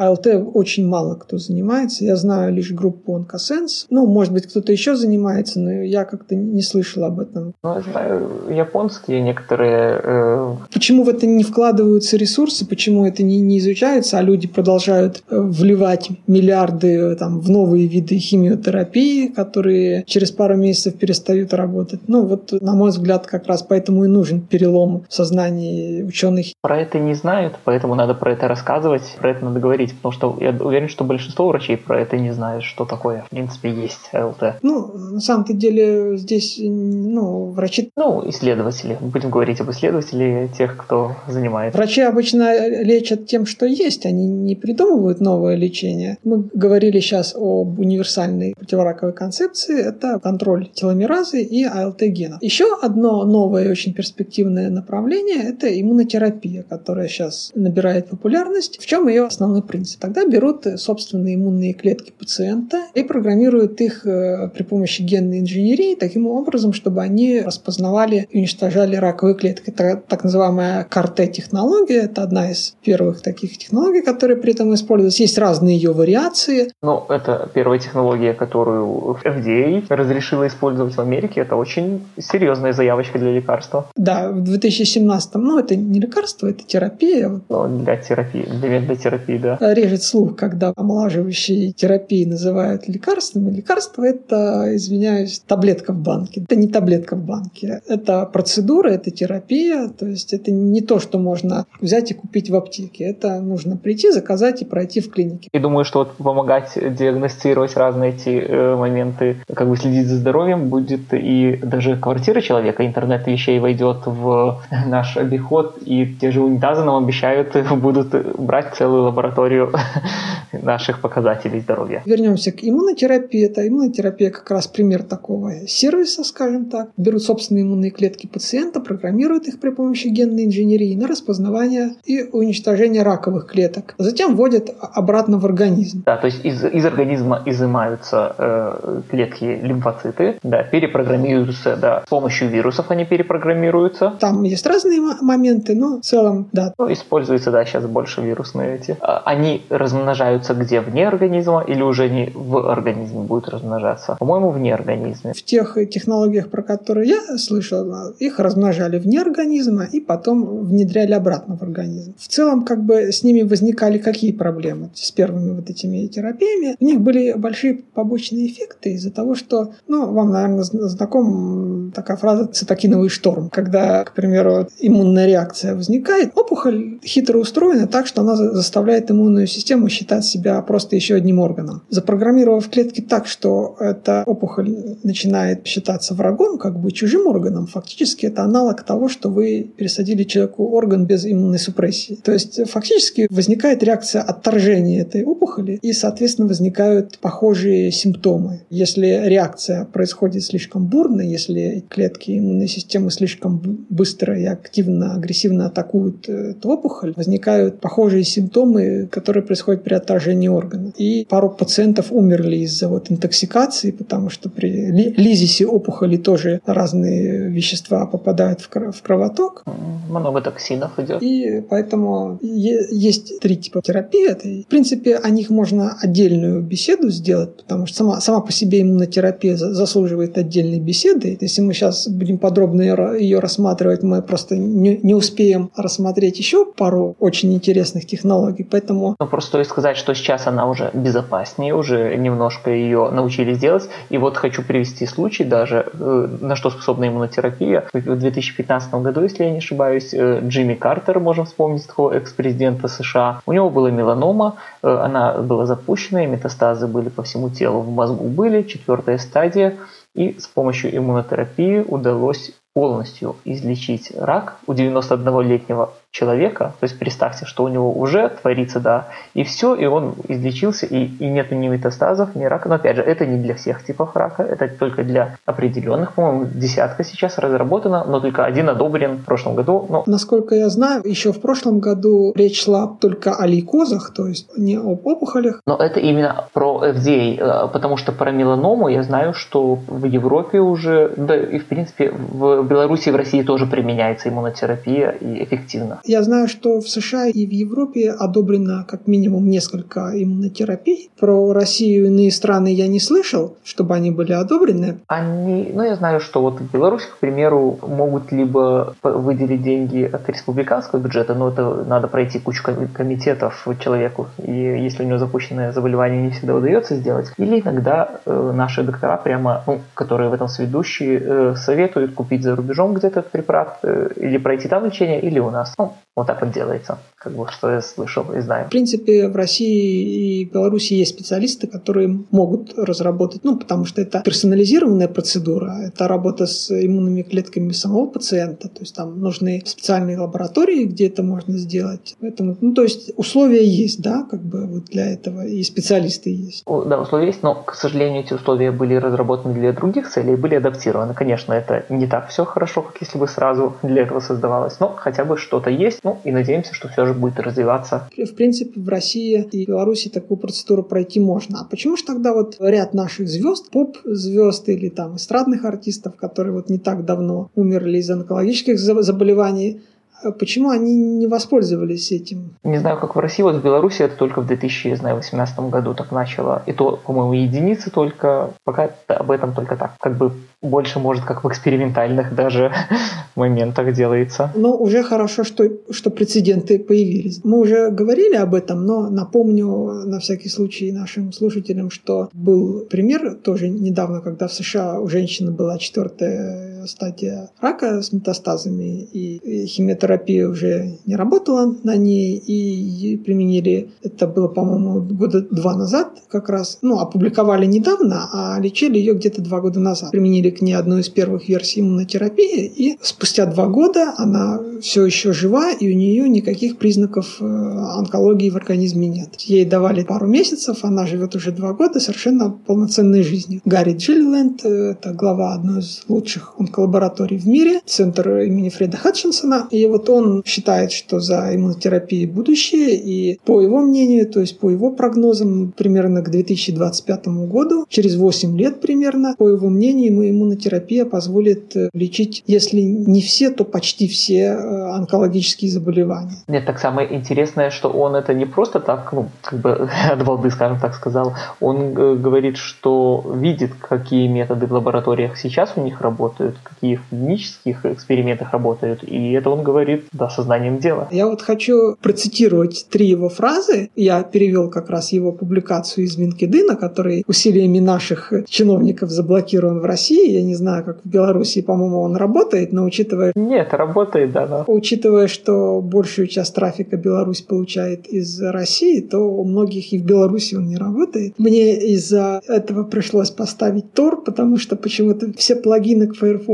АЛТ очень мало кто занимается. Я знаю лишь группу Онкосенс. Ну, может быть, кто-то еще занимается, но я как-то не слышал об этом. Ну, я знаю, японские некоторые... Э... Почему в это не вкладываются ресурсы, почему это не, не изучается, а люди продолжают э, вливать миллиарды э, там, в новые виды химиотерапии, которые через пару месяцев перестают работать. Ну, вот на мой взгляд, как раз поэтому и нужен перелом в сознании ученых. Про это не знают, поэтому надо про это рассказывать, про это надо говорить, потому что я уверен, что большинство врачей про это не знают, что такое, в принципе, есть ЛТ. Ну, на самом-то деле здесь, ну, врачи... Ну, исследователи. Будем говорить об исследователях, тех, кто занимается. Врачи обычно лечат тем, что есть, они не придумывают новое лечение. Мы говорили сейчас об универсальной противораковой концепции, это контроль теломеразы и АЛТ-гена. Еще одно новое и очень перспективное направление – это иммунотерапия иммунотерапия, которая сейчас набирает популярность. В чем ее основной принцип? Тогда берут собственные иммунные клетки пациента и программируют их э, при помощи генной инженерии таким образом, чтобы они распознавали и уничтожали раковые клетки. Это так называемая КАРТ-технология. Это одна из первых таких технологий, которые при этом используются. Есть разные ее вариации. Ну, это первая технология, которую FDA разрешила использовать в Америке. Это очень серьезная заявочка для лекарства. Да, в 2017 ну, это не лекарство, это терапия. Ну, для терапии, для, для терапии, да. Режет слух, когда омолаживающие терапии называют лекарством. Лекарство – это, извиняюсь, таблетка в банке. Это не таблетка в банке. Это процедура, это терапия. То есть это не то, что можно взять и купить в аптеке. Это нужно прийти, заказать и пройти в клинике. И думаю, что вот помогать диагностировать разные эти э, моменты, как бы следить за здоровьем будет и даже квартира человека, интернет вещей войдет в наш обиход, и те же унитазы нам обещают будут брать целую лабораторию наших показателей здоровья. Вернемся к иммунотерапии. Это иммунотерапия как раз пример такого сервиса, скажем так. Берут собственные иммунные клетки пациента, программируют их при помощи генной инженерии на распознавание и уничтожение раковых клеток. Затем вводят обратно в организм. Да, то есть из, из организма изымаются э, клетки лимфоциты, да, перепрограммируются, да, с помощью вирусов они перепрограммируются. Там есть разные моменты, но в целом, да. Ну, используются, да, сейчас больше вирусные эти. А, они размножаются где? Вне организма или уже они в организме будут размножаться? По-моему, вне организма. В тех технологиях, про которые я слышал, их размножали вне организма и потом внедряли обратно в организм. В целом, как бы с ними возникали какие проблемы с первыми вот этими терапиями? У них были большие побочные эффекты из-за того, что, ну, вам, наверное, знаком такая фраза «цитокиновый шторм», когда, к примеру, иммунная реакция возникает, опухоль хитро устроена так, что она заставляет иммунную систему считать себя просто еще одним органом. Запрограммировав клетки так, что эта опухоль начинает считаться врагом, как бы чужим органом, фактически это аналог того, что вы пересадили человеку орган без иммунной супрессии. То есть фактически возникает реакция отторжения этой опухоли, и, соответственно, возникают похожие симптомы. Если реакция происходит слишком бурно, если клетки иммунной системы слишком быстро и активно, агрессивно атакуют эту опухоль, возникают похожие симптомы, которые происходят при отторжении органа. И пару пациентов умерли из-за вот интоксикации, потому что при лизисе опухоли тоже разные вещества попадают в кровоток. Много токсинов идет. И поэтому есть три типа терапии. Это, в принципе, о них можно отдельную беседу сделать, потому что сама, сама по себе иммунотерапия заслуживает отдельной беседы. Если мы сейчас будем подробно ее рассматривать, мы просто не, не успеем рассмотреть еще пару очень интересных технологий. Поэтому... Ну, просто стоит сказать, что сейчас она уже безопаснее, уже немножко ее научились делать. И вот хочу привести случай даже, э, на что способна иммунотерапия. В 2015 году, если я не ошибаюсь, э, Джимми Картер, можем вспомнить такого экс-президента США, у него была меланома, э, она была запущена, и метастазы были по всему телу, в мозгу были, четвертая стадия, и с помощью иммунотерапии удалось полностью излечить рак у 91-летнего человека, то есть представьте, что у него уже творится, да, и все, и он излечился, и, и нет ни метастазов, ни рака. Но опять же, это не для всех типов рака, это только для определенных. По-моему, десятка сейчас разработана, но только один одобрен в прошлом году. Но... Насколько я знаю, еще в прошлом году речь шла только о лейкозах, то есть не об опухолях. Но это именно про FDA, э, потому что про меланому я знаю, что в Европе уже, да и в принципе в Беларуси и в России тоже применяется иммунотерапия и эффективно. Я знаю, что в США и в Европе одобрено как минимум несколько иммунотерапий. Про Россию и иные страны я не слышал, чтобы они были одобрены. Они, ну я знаю, что вот в Беларуси, к примеру, могут либо выделить деньги от республиканского бюджета, но это надо пройти кучу комитетов человеку, и если у него запущенное заболевание, не всегда удается сделать. Или иногда э, наши доктора прямо, ну, которые в этом сведущие, э, советуют купить за рубежом где-то этот препарат, э, или пройти там лечение, или у нас. Ну, вот так вот делается, как бы, что я слышал и знаю. В принципе, в России и Беларуси есть специалисты, которые могут разработать, ну, потому что это персонализированная процедура, это работа с иммунными клетками самого пациента, то есть там нужны специальные лаборатории, где это можно сделать. Поэтому, ну, то есть условия есть, да, как бы вот для этого, и специалисты есть. Да, условия есть, но, к сожалению, эти условия были разработаны для других целей, были адаптированы. Конечно, это не так все хорошо, как если бы сразу для этого создавалось, но хотя бы что-то есть, ну и надеемся, что все же будет развиваться. В принципе, в России и Беларуси такую процедуру пройти можно. А почему же тогда вот ряд наших звезд, поп-звезд или там эстрадных артистов, которые вот не так давно умерли из онкологических заболеваний, почему они не воспользовались этим? Не знаю, как в России, вот в Беларуси это только в 2018 году так начало. И то, по-моему, единицы только, пока об этом только так, как бы больше, может, как в экспериментальных даже моментах делается. Но уже хорошо, что, что прецеденты появились. Мы уже говорили об этом, но напомню на всякий случай нашим слушателям, что был пример тоже недавно, когда в США у женщины была четвертая стадия рака с метастазами, и химиотерапия уже не работала на ней, и применили, это было, по-моему, года два назад как раз, ну, опубликовали недавно, а лечили ее где-то два года назад. Применили к ней одну из первых версий иммунотерапии, и спустя два года она все еще жива, и у нее никаких признаков э, онкологии в организме нет. Ей давали пару месяцев, она живет уже два года совершенно полноценной жизнью. Гарри Джилленд, э, это глава одной из лучших онколабораторий в мире, центр имени Фреда Хатчинсона, и вот он считает, что за иммунотерапией будущее, и по его мнению, то есть по его прогнозам, примерно к 2025 году, через 8 лет примерно, по его мнению, иммунотерапия позволит э, лечить, если не все, то почти все э, онкологические заболевания. Нет, так самое интересное, что он это не просто так, ну, как бы от балды, скажем так, сказал. Он э, говорит, что видит, какие методы в лабораториях сейчас у них работают, какие в клинических экспериментах работают, и это он говорит, да, сознанием дела. Я вот хочу процитировать три его фразы. Я перевел как раз его публикацию из LinkedIn, который усилиями наших чиновников заблокирован в России я не знаю, как в Беларуси, по-моему, он работает, но учитывая... Нет, работает, да. Но... Учитывая, что большую часть трафика Беларусь получает из России, то у многих и в Беларуси он не работает. Мне из-за этого пришлось поставить Tor, потому что почему-то все плагины к Firefox,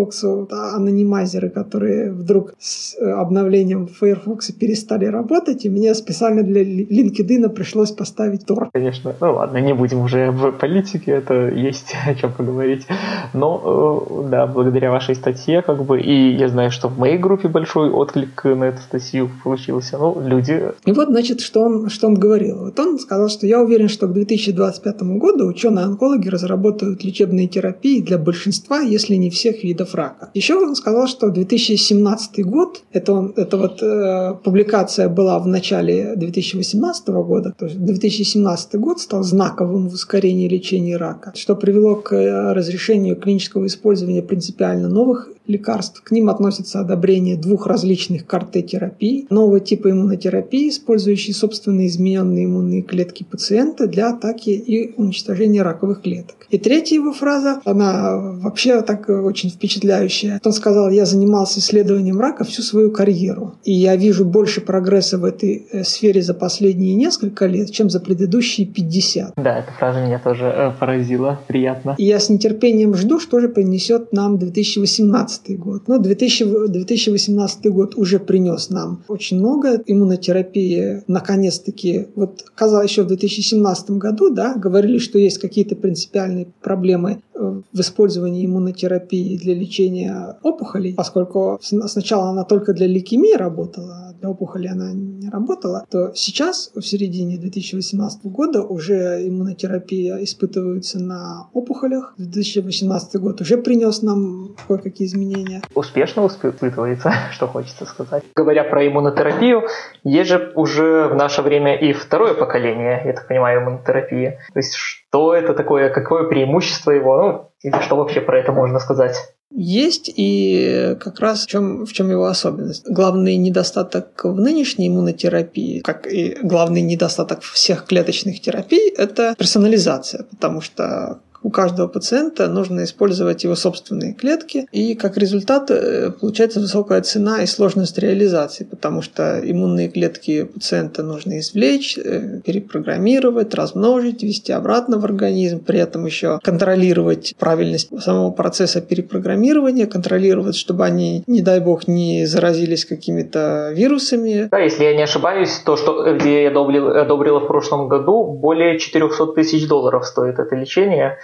анонимайзеры, которые вдруг с э, обновлением Firefox перестали работать, и мне специально для LinkedIn пришлось поставить Tor. Конечно. Ну ладно, не будем уже в политике, это есть о чем поговорить. Но Э, да, благодаря вашей статье, как бы, и я знаю, что в моей группе большой отклик на эту статью получился. Ну, люди... И вот, значит, что он, что он говорил. Вот он сказал, что я уверен, что к 2025 году ученые-онкологи разработают лечебные терапии для большинства, если не всех видов рака. Еще он сказал, что 2017 год, это, он, это вот э, публикация была в начале 2018 года, то есть 2017 год стал знаковым в ускорении лечения рака, что привело к э, разрешению клинического использования принципиально новых лекарств. К ним относится одобрение двух различных КАР-Т-терапий, нового типа иммунотерапии, использующей собственные измененные иммунные клетки пациента для атаки и уничтожения раковых клеток. И третья его фраза, она вообще так очень впечатляющая. Он сказал, я занимался исследованием рака всю свою карьеру, и я вижу больше прогресса в этой э, сфере за последние несколько лет, чем за предыдущие 50. Да, эта фраза меня тоже э, поразила, приятно. И я с нетерпением жду, что же принесет нам 2018 год. Ну, 2000, 2018 год уже принес нам очень много. Иммунотерапии наконец-таки, вот казалось еще в 2017 году, да, говорили, что есть какие-то принципиальные проблемы в использовании иммунотерапии для лечения опухолей, поскольку сначала она только для лейкемии работала, а для опухоли она не работала, то сейчас, в середине 2018 года, уже иммунотерапия испытывается на опухолях. 2018 год уже принес нам кое-какие изменения. Успешно испытывается, что хочется сказать. Говоря про иммунотерапию, есть же уже в наше время и второе поколение, я так понимаю, иммунотерапии. То есть что это такое, какое преимущество его, ну, или что вообще про это можно сказать? Есть, и как раз в чем, в чем его особенность. Главный недостаток в нынешней иммунотерапии, как и главный недостаток всех клеточных терапий, это персонализация, потому что у каждого пациента нужно использовать его собственные клетки, и как результат э, получается высокая цена и сложность реализации, потому что иммунные клетки пациента нужно извлечь, э, перепрограммировать, размножить, ввести обратно в организм, при этом еще контролировать правильность самого процесса перепрограммирования, контролировать, чтобы они, не дай бог, не заразились какими-то вирусами. Да, если я не ошибаюсь, то, что, где я одобрил, одобрила в прошлом году, более 400 тысяч долларов стоит это лечение.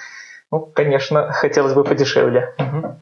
Ну, конечно, хотелось бы подешевле.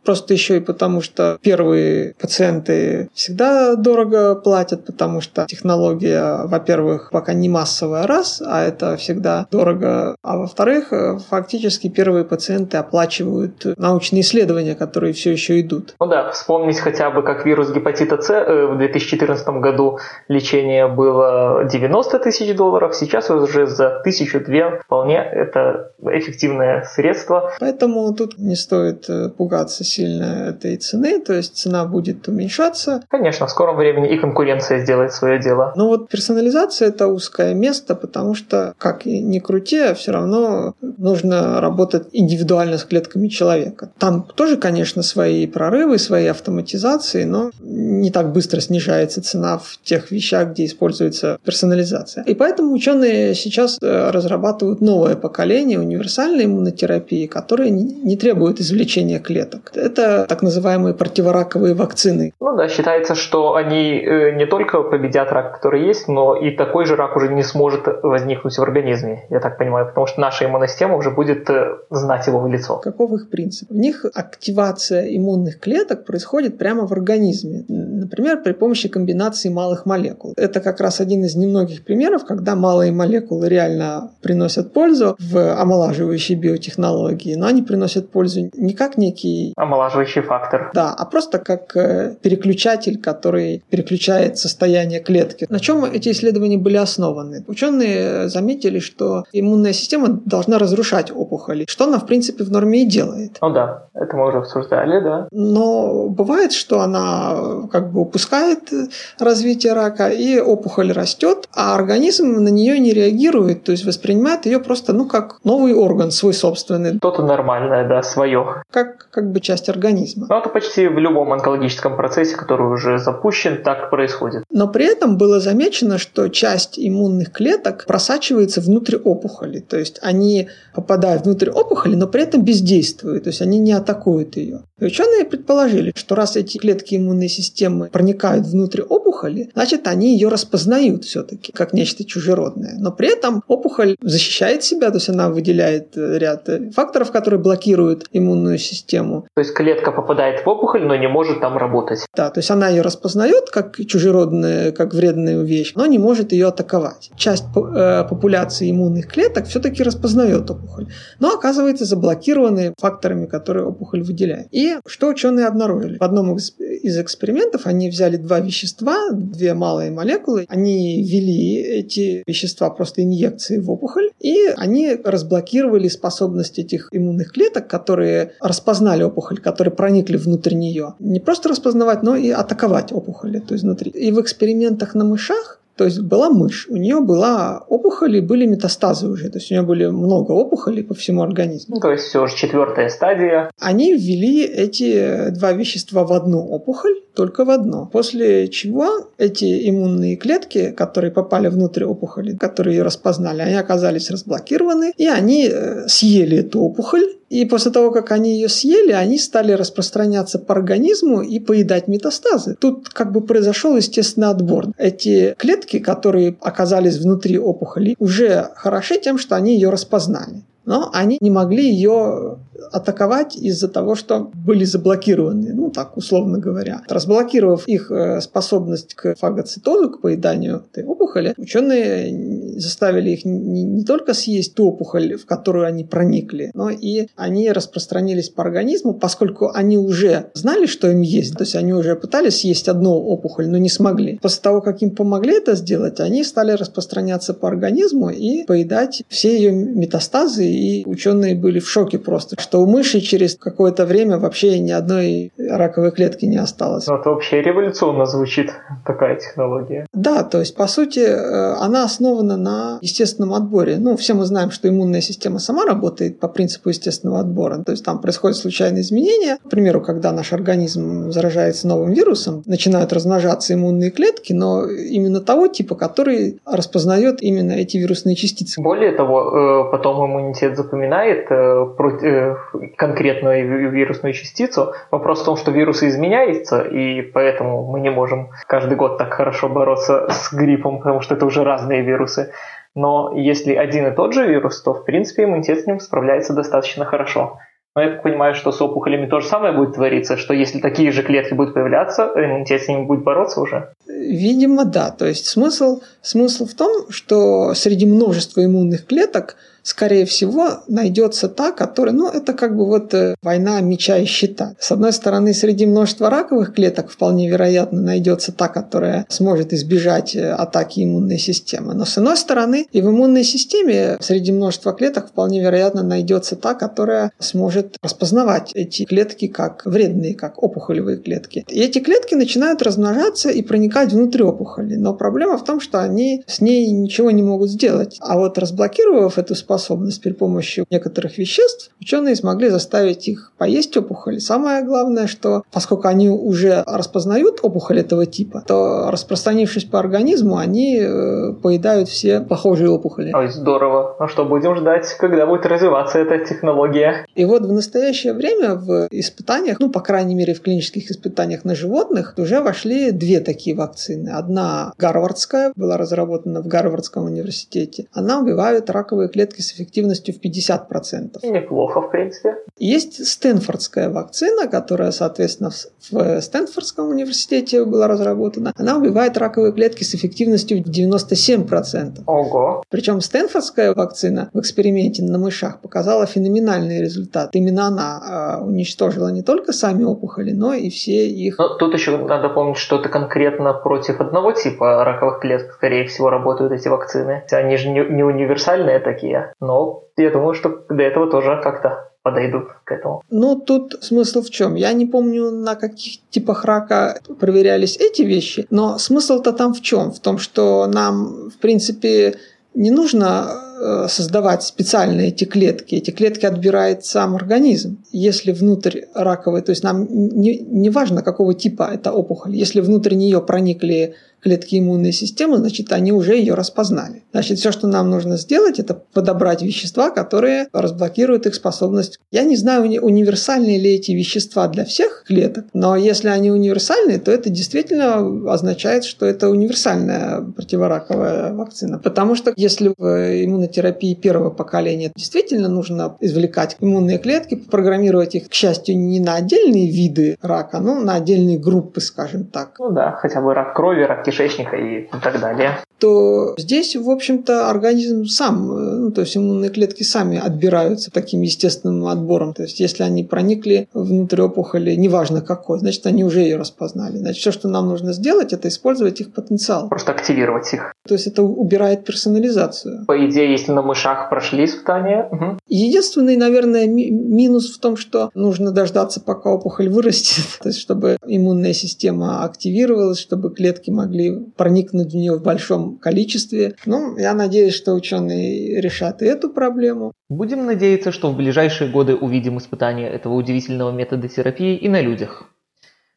Просто еще и потому, что первые пациенты всегда дорого платят, потому что технология, во-первых, пока не массовая раз, а это всегда дорого, а во-вторых, фактически первые пациенты оплачивают научные исследования, которые все еще идут. Ну да, вспомнить хотя бы, как вирус гепатита С э, в 2014 году лечение было 90 тысяч долларов, сейчас уже за тысячу две вполне это эффективное средство. Поэтому тут не стоит э, пугаться сильно этой цены, то есть цена будет уменьшаться. Конечно, в скором времени и конкуренция сделает свое дело. Но вот персонализация это узкое место, потому что, как ни крути, а все равно нужно работать индивидуально с клетками человека. Там тоже, конечно, свои прорывы, свои автоматизации, но не так быстро снижается цена в тех вещах, где используется персонализация. И поэтому ученые сейчас э, разрабатывают новое поколение универсальной иммунотерапии, которая не требует извлечения клеток. Это так называемые противораковые вакцины. Ну да, считается, что они э, не только победят рак, который есть, но и такой же рак уже не сможет возникнуть в организме, я так понимаю, потому что наша иммунная система уже будет э, знать его в лицо. Каков их принцип? В них активация иммунных клеток происходит прямо в организме. Например, при помощи комбинации малых молекул. Это как раз один из немногих примеров, когда малые молекулы реально приносят пользу в омолаживающей биотехнологии, но они приносят пользу не как некий... Омолаживающий фактор. Да, а просто как э, переключатель, который переключает состояние клетки. На чем эти исследования были основаны? Ученые заметили, что иммунная система должна разрушать опухоли, что она, в принципе, в норме и делает. Ну да, это мы уже обсуждали, да. Но бывает, что она как бы упускает развитие рака, и опухоль растет, а организм на нее не реагирует, то есть воспринимает ее просто, ну, как новый орган свой собственный. Что-то нормальное, да, свое. Как, как бы часть организма. Ну, это почти в любом онкологическом процессе, который уже запущен, так происходит. Но при этом было замечено, что часть иммунных клеток просачивается внутрь опухоли. То есть они попадают внутрь опухоли, но при этом бездействуют. То есть они не атакуют ее. И ученые предположили, что раз эти клетки иммунной системы проникают внутрь опухоли, значит, они ее распознают все-таки как нечто чужеродное. Но при этом опухоль защищает себя, то есть она выделяет ряд факторов, которые блокируют иммунную систему. То есть клетка попадает в опухоль, но не может там работать. Да, то есть она ее распознает как чужеродную, как вредную вещь, но не может ее атаковать. Часть э, популяции иммунных клеток все-таки распознает опухоль, но оказывается заблокированы факторами, которые опухоль выделяет. И что ученые обнаружили? В одном из экспериментов они взяли два вещества, две малые молекулы, они ввели эти вещества просто инъекции в опухоль, и они разблокировали способность этих иммунных клеток, которые распознали опухоль, которые проникли внутрь нее. Не просто распознавать, но и атаковать опухоли, то есть внутри. И в экспериментах на мышах то есть была мышь, у нее была опухоли, были метастазы уже, то есть у нее были много опухолей по всему организму. Ну, то есть все уже четвертая стадия. Они ввели эти два вещества в одну опухоль, только в одно. После чего эти иммунные клетки, которые попали внутрь опухоли, которые ее распознали, они оказались разблокированы, и они э, съели эту опухоль, и после того, как они ее съели, они стали распространяться по организму и поедать метастазы. Тут как бы произошел естественный отбор. Эти клетки, которые оказались внутри опухоли, уже хороши тем, что они ее распознали но они не могли ее атаковать из-за того, что были заблокированы, ну так условно говоря. Разблокировав их э, способность к фагоцитозу, к поеданию этой опухоли, ученые заставили их не, только съесть ту опухоль, в которую они проникли, но и они распространились по организму, поскольку они уже знали, что им есть. То есть они уже пытались съесть одну опухоль, но не смогли. После того, как им помогли это сделать, они стали распространяться по организму и поедать все ее метастазы и ученые были в шоке просто, что у мыши через какое-то время вообще ни одной раковой клетки не осталось. Ну, это вообще революционно звучит, такая технология. Да, то есть, по сути, э, она основана на естественном отборе. Ну, все мы знаем, что иммунная система сама работает по принципу естественного отбора. То есть, там происходят случайные изменения. К примеру, когда наш организм заражается новым вирусом, начинают размножаться иммунные клетки, но именно того типа, который распознает именно эти вирусные частицы. Более того, э, потом иммунитет иммунитет запоминает э, э, конкретную вирусную частицу. Вопрос в том, что вирусы изменяются, и поэтому мы не можем каждый год так хорошо бороться с гриппом, потому что это уже разные вирусы. Но если один и тот же вирус, то, в принципе, иммунитет с ним справляется достаточно хорошо. Но я так понимаю, что с опухолями то же самое будет твориться, что если такие же клетки будут появляться, иммунитет с ними будет бороться уже? Видимо, да. То есть смысл, смысл в том, что среди множества иммунных клеток – скорее всего, найдется та, которая, ну, это как бы вот э, война меча и щита. С одной стороны, среди множества раковых клеток вполне вероятно найдется та, которая сможет избежать э, атаки иммунной системы. Но с иной стороны, и в иммунной системе среди множества клеток вполне вероятно найдется та, которая сможет распознавать эти клетки как вредные, как опухолевые клетки. И эти клетки начинают размножаться и проникать внутрь опухоли. Но проблема в том, что они с ней ничего не могут сделать. А вот разблокировав эту способность, способность при помощи некоторых веществ, ученые смогли заставить их поесть опухоли. Самое главное, что поскольку они уже распознают опухоль этого типа, то распространившись по организму, они э, поедают все похожие опухоли. Ой, здорово. Ну что, будем ждать, когда будет развиваться эта технология. И вот в настоящее время в испытаниях, ну, по крайней мере, в клинических испытаниях на животных, уже вошли две такие вакцины. Одна гарвардская, была разработана в Гарвардском университете. Она убивает раковые клетки с эффективностью в 50%. Неплохо, в принципе. Есть Стэнфордская вакцина, которая, соответственно, в Стэнфордском университете была разработана. Она убивает раковые клетки с эффективностью в 97%. Ого. Причем Стэнфордская вакцина в эксперименте на мышах показала феноменальный результат. Именно она э, уничтожила не только сами опухоли, но и все их... Но тут еще надо помнить, что это конкретно против одного типа раковых клеток, скорее всего, работают эти вакцины. Они же не, не универсальные такие. Но я думаю, что до этого тоже как-то подойдут к этому. Ну, тут смысл в чем? Я не помню, на каких типах рака проверялись эти вещи, но смысл-то там в чем? В том, что нам, в принципе, не нужно э, создавать специально эти клетки. Эти клетки отбирает сам организм. Если внутрь раковой, то есть нам не, не важно, какого типа это опухоль, если внутрь нее проникли клетки иммунной системы, значит, они уже ее распознали. Значит, все, что нам нужно сделать, это подобрать вещества, которые разблокируют их способность. Я не знаю, универсальны ли эти вещества для всех клеток, но если они универсальны, то это действительно означает, что это универсальная противораковая вакцина. Потому что если в иммунотерапии первого поколения действительно нужно извлекать иммунные клетки, программировать их, к счастью, не на отдельные виды рака, но на отдельные группы, скажем так. Ну да, хотя бы рак крови, рак кишечника и так далее. То здесь, в общем-то, организм сам, э, ну, то есть иммунные клетки сами отбираются таким естественным отбором. То есть если они проникли внутрь опухоли, неважно какой, значит, они уже ее распознали. Значит, все, что нам нужно сделать, это использовать их потенциал. Просто активировать их. То есть это убирает персонализацию. По идее, если на мышах прошли испытания. Угу. Единственный, наверное, ми- минус в том, что нужно дождаться, пока опухоль вырастет, то есть чтобы иммунная система активировалась, чтобы клетки могли могли проникнуть в нее в большом количестве. Ну, я надеюсь, что ученые решат и эту проблему. Будем надеяться, что в ближайшие годы увидим испытания этого удивительного метода терапии и на людях.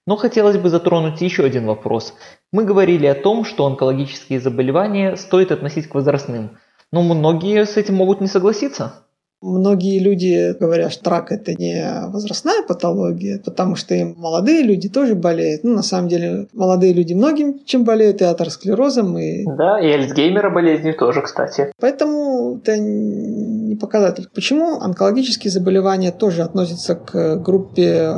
Но хотелось бы затронуть еще один вопрос. Мы говорили о том, что онкологические заболевания стоит относить к возрастным, но многие с этим могут не согласиться. Многие люди говорят, что рак это не возрастная патология, потому что и молодые люди тоже болеют. Ну, на самом деле, молодые люди многим чем болеют, и атеросклерозом, и... Да, и Альцгеймера болезнью тоже, кстати. Поэтому это не показатель. Почему онкологические заболевания тоже относятся к группе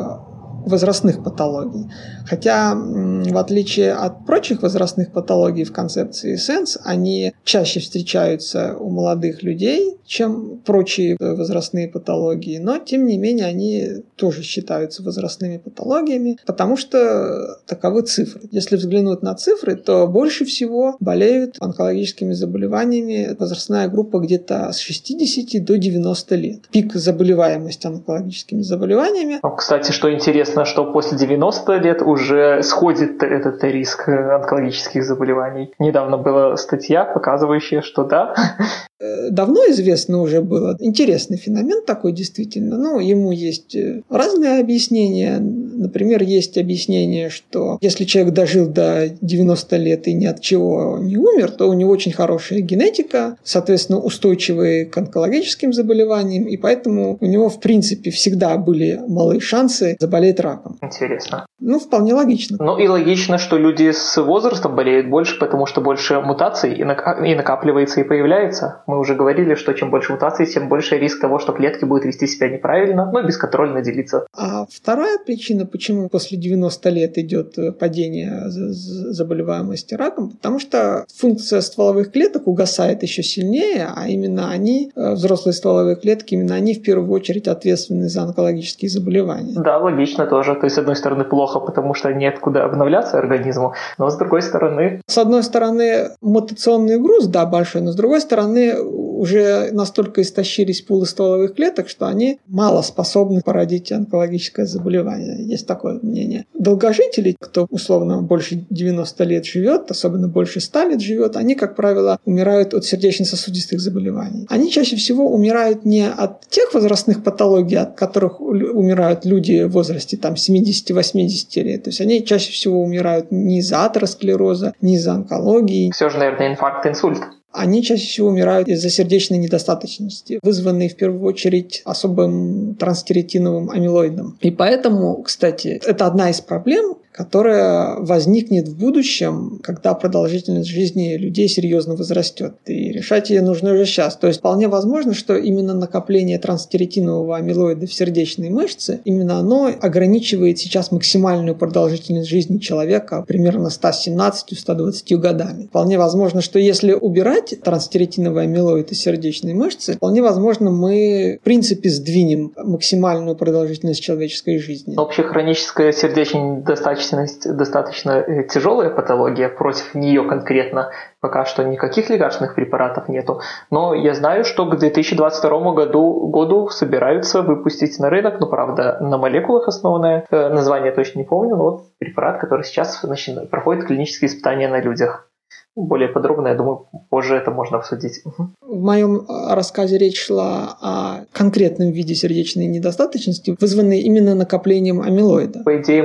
возрастных патологий. Хотя, в отличие от прочих возрастных патологий в концепции сенс, они чаще встречаются у молодых людей, чем прочие возрастные патологии, но, тем не менее, они тоже считаются возрастными патологиями, потому что таковы цифры. Если взглянуть на цифры, то больше всего болеют онкологическими заболеваниями возрастная группа где-то с 60 до 90 лет. Пик заболеваемости онкологическими заболеваниями. Кстати, что интересно, что после 90 лет уже сходит этот риск онкологических заболеваний. Недавно была статья, показывающая, что да. Давно известно уже было. Интересный феномен такой действительно. Но ему есть э, разные объяснения. Например, есть объяснение, что если человек дожил до 90 лет и ни от чего не умер, то у него очень хорошая генетика, соответственно, устойчивый к онкологическим заболеваниям, и поэтому у него, в принципе, всегда были малые шансы заболеть раком. Интересно. Ну, вполне логично. Ну и логично, что люди с возрастом болеют больше, потому что больше мутаций и накапливается и появляется. Мы уже говорили, что чем больше мутаций, тем больше риск того, что клетки будут вести себя неправильно, но бесконтрольно делиться. А вторая причина, почему после 90 лет идет падение заболеваемости раком, потому что функция стволовых клеток угасает еще сильнее, а именно они, э, взрослые стволовые клетки, именно они в первую очередь ответственны за онкологические заболевания. Да, логично тоже. То есть, с одной стороны, плохо, потому что нет куда обновляться организму, но с другой стороны... С одной стороны, мутационный груз, да, большой, но с другой стороны, уже настолько истощились пулы стволовых клеток, что они мало способны породить онкологическое заболевание. Есть такое мнение. Долгожители, кто условно больше 90 лет живет, особенно больше 100 лет живет, они, как правило, умирают от сердечно-сосудистых заболеваний. Они чаще всего умирают не от тех возрастных патологий, от которых умирают люди в возрасте там, 70-80 лет. То есть они чаще всего умирают не из-за атеросклероза, не из-за онкологии. Все же, наверное, инфаркт, инсульт они чаще всего умирают из-за сердечной недостаточности, вызванной в первую очередь особым транстеретиновым амилоидом. И поэтому, кстати, это одна из проблем, которая возникнет в будущем, когда продолжительность жизни людей серьезно возрастет. И решать ее нужно уже сейчас. То есть вполне возможно, что именно накопление транстеретинового амилоида в сердечной мышце, именно оно ограничивает сейчас максимальную продолжительность жизни человека примерно 117-120 годами. Вполне возможно, что если убирать транстеретиновый амилоид из сердечной мышцы, вполне возможно, мы в принципе сдвинем максимальную продолжительность человеческой жизни. Общая хроническая сердечная недостаточность недостаточность достаточно э, тяжелая патология, против нее конкретно пока что никаких лекарственных препаратов нету. Но я знаю, что к 2022 году, году собираются выпустить на рынок, ну правда на молекулах основанное, э, название точно не помню, но вот препарат, который сейчас значит, проходит клинические испытания на людях более подробно, я думаю, позже это можно обсудить. В моем а, рассказе речь шла о конкретном виде сердечной недостаточности, вызванной именно накоплением амилоида. По идее,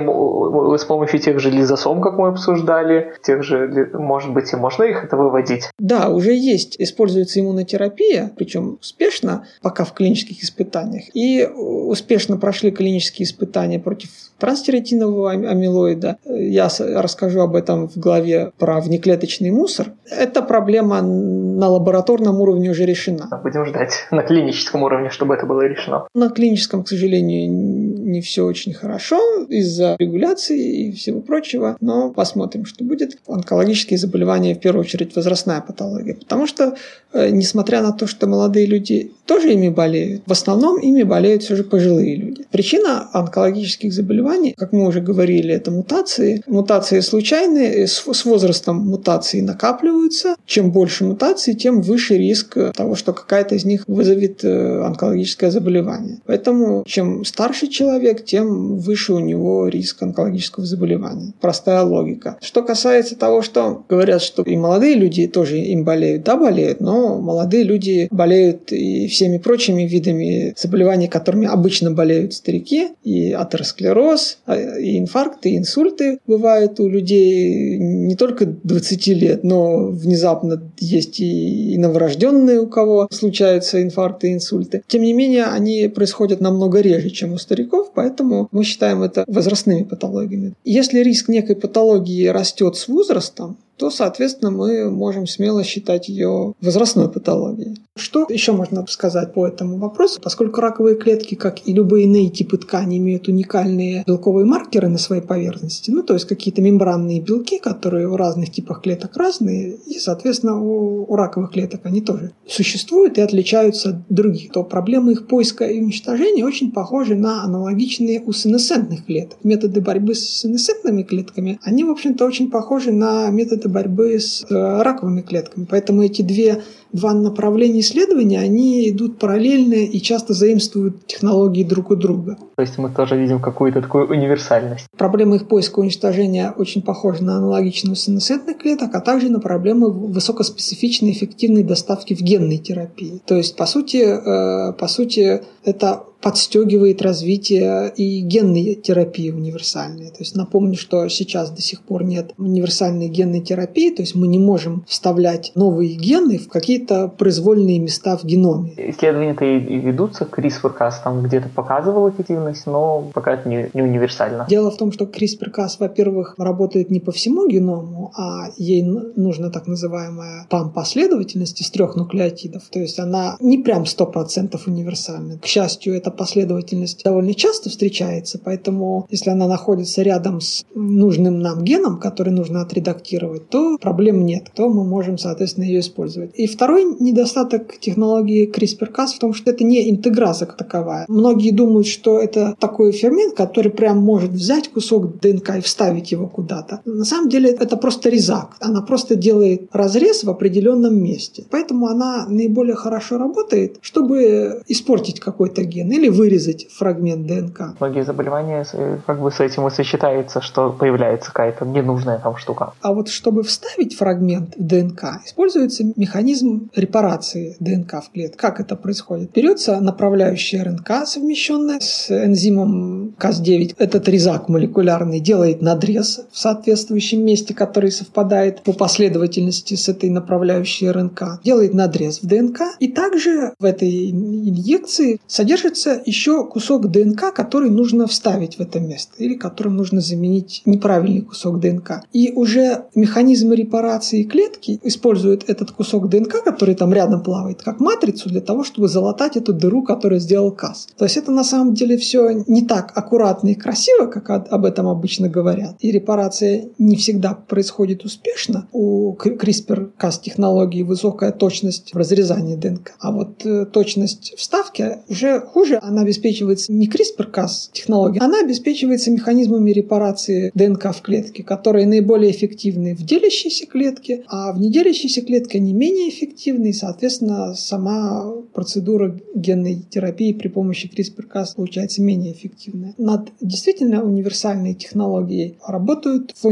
с помощью тех же лизосом, как мы обсуждали, тех же, может быть, и можно их это выводить? Да, уже есть. Используется иммунотерапия, причем успешно, пока в клинических испытаниях. И успешно прошли клинические испытания против транстеретинового амилоида. Я расскажу об этом в главе про внеклеточный мусор. Эта проблема на лабораторном уровне уже решена. Будем ждать на клиническом уровне, чтобы это было решено. На клиническом, к сожалению, не все очень хорошо из-за регуляции и всего прочего, но посмотрим, что будет. Онкологические заболевания, в первую очередь, возрастная патология, потому что, э, несмотря на то, что молодые люди тоже ими болеют, в основном ими болеют все же пожилые люди. Причина онкологических заболеваний, как мы уже говорили, это мутации. Мутации случайные, с, с возрастом мутации накапливаются. Чем больше мутаций, тем выше риск того, что какая-то из них вызовет э, онкологическое заболевание. Поэтому чем старше человек, тем выше у него риск онкологического заболевания. Простая логика. Что касается того, что говорят, что и молодые люди тоже им болеют, да, болеют, но молодые люди болеют и всеми прочими видами заболеваний, которыми обычно болеют старики, и атеросклероз, а, и инфаркты, и инсульты бывают у людей не только 20 лет, но внезапно есть и новорожденные, у кого случаются инфаркты и инсульты. Тем не менее, они происходят намного реже, чем у стариков, поэтому мы считаем это возрастными патологиями. Если риск некой патологии растет с возрастом, то, соответственно, мы можем смело считать ее возрастной патологией. Что еще можно сказать по этому вопросу? Поскольку раковые клетки, как и любые иные типы ткани, имеют уникальные белковые маркеры на своей поверхности, ну, то есть какие-то мембранные белки, которые у разных типов клеток разные, и, соответственно, у, у раковых клеток они тоже существуют и отличаются от других, то проблемы их поиска и уничтожения очень похожи на аналогичные у сенесцентных клеток. Методы борьбы с сенесцентными клетками, они, в общем-то, очень похожи на методы борьбы с э, раковыми клетками. Поэтому эти две два направления исследования, они идут параллельно и часто заимствуют технологии друг у друга. То есть мы тоже видим какую-то такую универсальность. Проблема их поиска и уничтожения очень похожа на аналогичную сенесцентных клеток, а также на проблемы высокоспецифичной эффективной доставки в генной терапии. То есть, по сути, э, по сути это подстегивает развитие и генной терапии универсальной. То есть напомню, что сейчас до сих пор нет универсальной генной терапии, то есть мы не можем вставлять новые гены в какие-то произвольные места в геноме. Исследования-то и ведутся, CRISPR-Cas там где-то показывал эффективность, но пока это не, не универсально. Дело в том, что CRISPR-Cas, во-первых, работает не по всему геному, а ей нужна так называемая PAM-последовательность из трех нуклеотидов. То есть она не прям 100% универсальна. К счастью, эта последовательность довольно часто встречается, поэтому если она находится рядом с нужным нам геном, который нужно отредактировать, то проблем нет, то мы можем, соответственно, ее использовать. И второй недостаток технологии CRISPR-Cas в том, что это не интеграза как таковая. Многие думают, что это такой фермент, который прям может взять кусок ДНК и вставить его куда-то. На самом деле это просто резак. Она просто делает разрез в определенном месте. Поэтому она наиболее хорошо работает, чтобы испортить какой-то ген или вырезать фрагмент ДНК. Многие заболевания э, как бы с этим и сочетаются, что появляется какая-то ненужная там штука. А вот чтобы вставить фрагмент в ДНК, используется механизм репарации ДНК в клетке. Как это происходит? Берется направляющая РНК, совмещенная с энзимом Cas9. Этот резак молекулярный делает надрез в соответствующем месте, который совпадает по последовательности с этой направляющей РНК. Делает надрез в ДНК. И также в этой инъекции содержится еще кусок ДНК, который нужно вставить в это место или которым нужно заменить неправильный кусок ДНК. И уже механизмы репарации клетки используют этот кусок ДНК, который там рядом плавает, как матрицу для того, чтобы залатать эту дыру, которую сделал КАС. То есть это на самом деле все не так аккуратно и красиво, как об этом обычно говорят. И репарация не всегда происходит успешно. У CRISPR-Cas технологии высокая точность в разрезании ДНК. А вот э, точность вставки уже хуже, она обеспечивается не CRISPR-Cas технологией, она обеспечивается механизмами репарации ДНК в клетке, которые наиболее эффективны в делящейся клетке, а в неделящейся клетке они менее эффективны, и, соответственно, сама процедура генной терапии при помощи CRISPR-Cas получается менее эффективная. Над действительно универсальной технологией работают в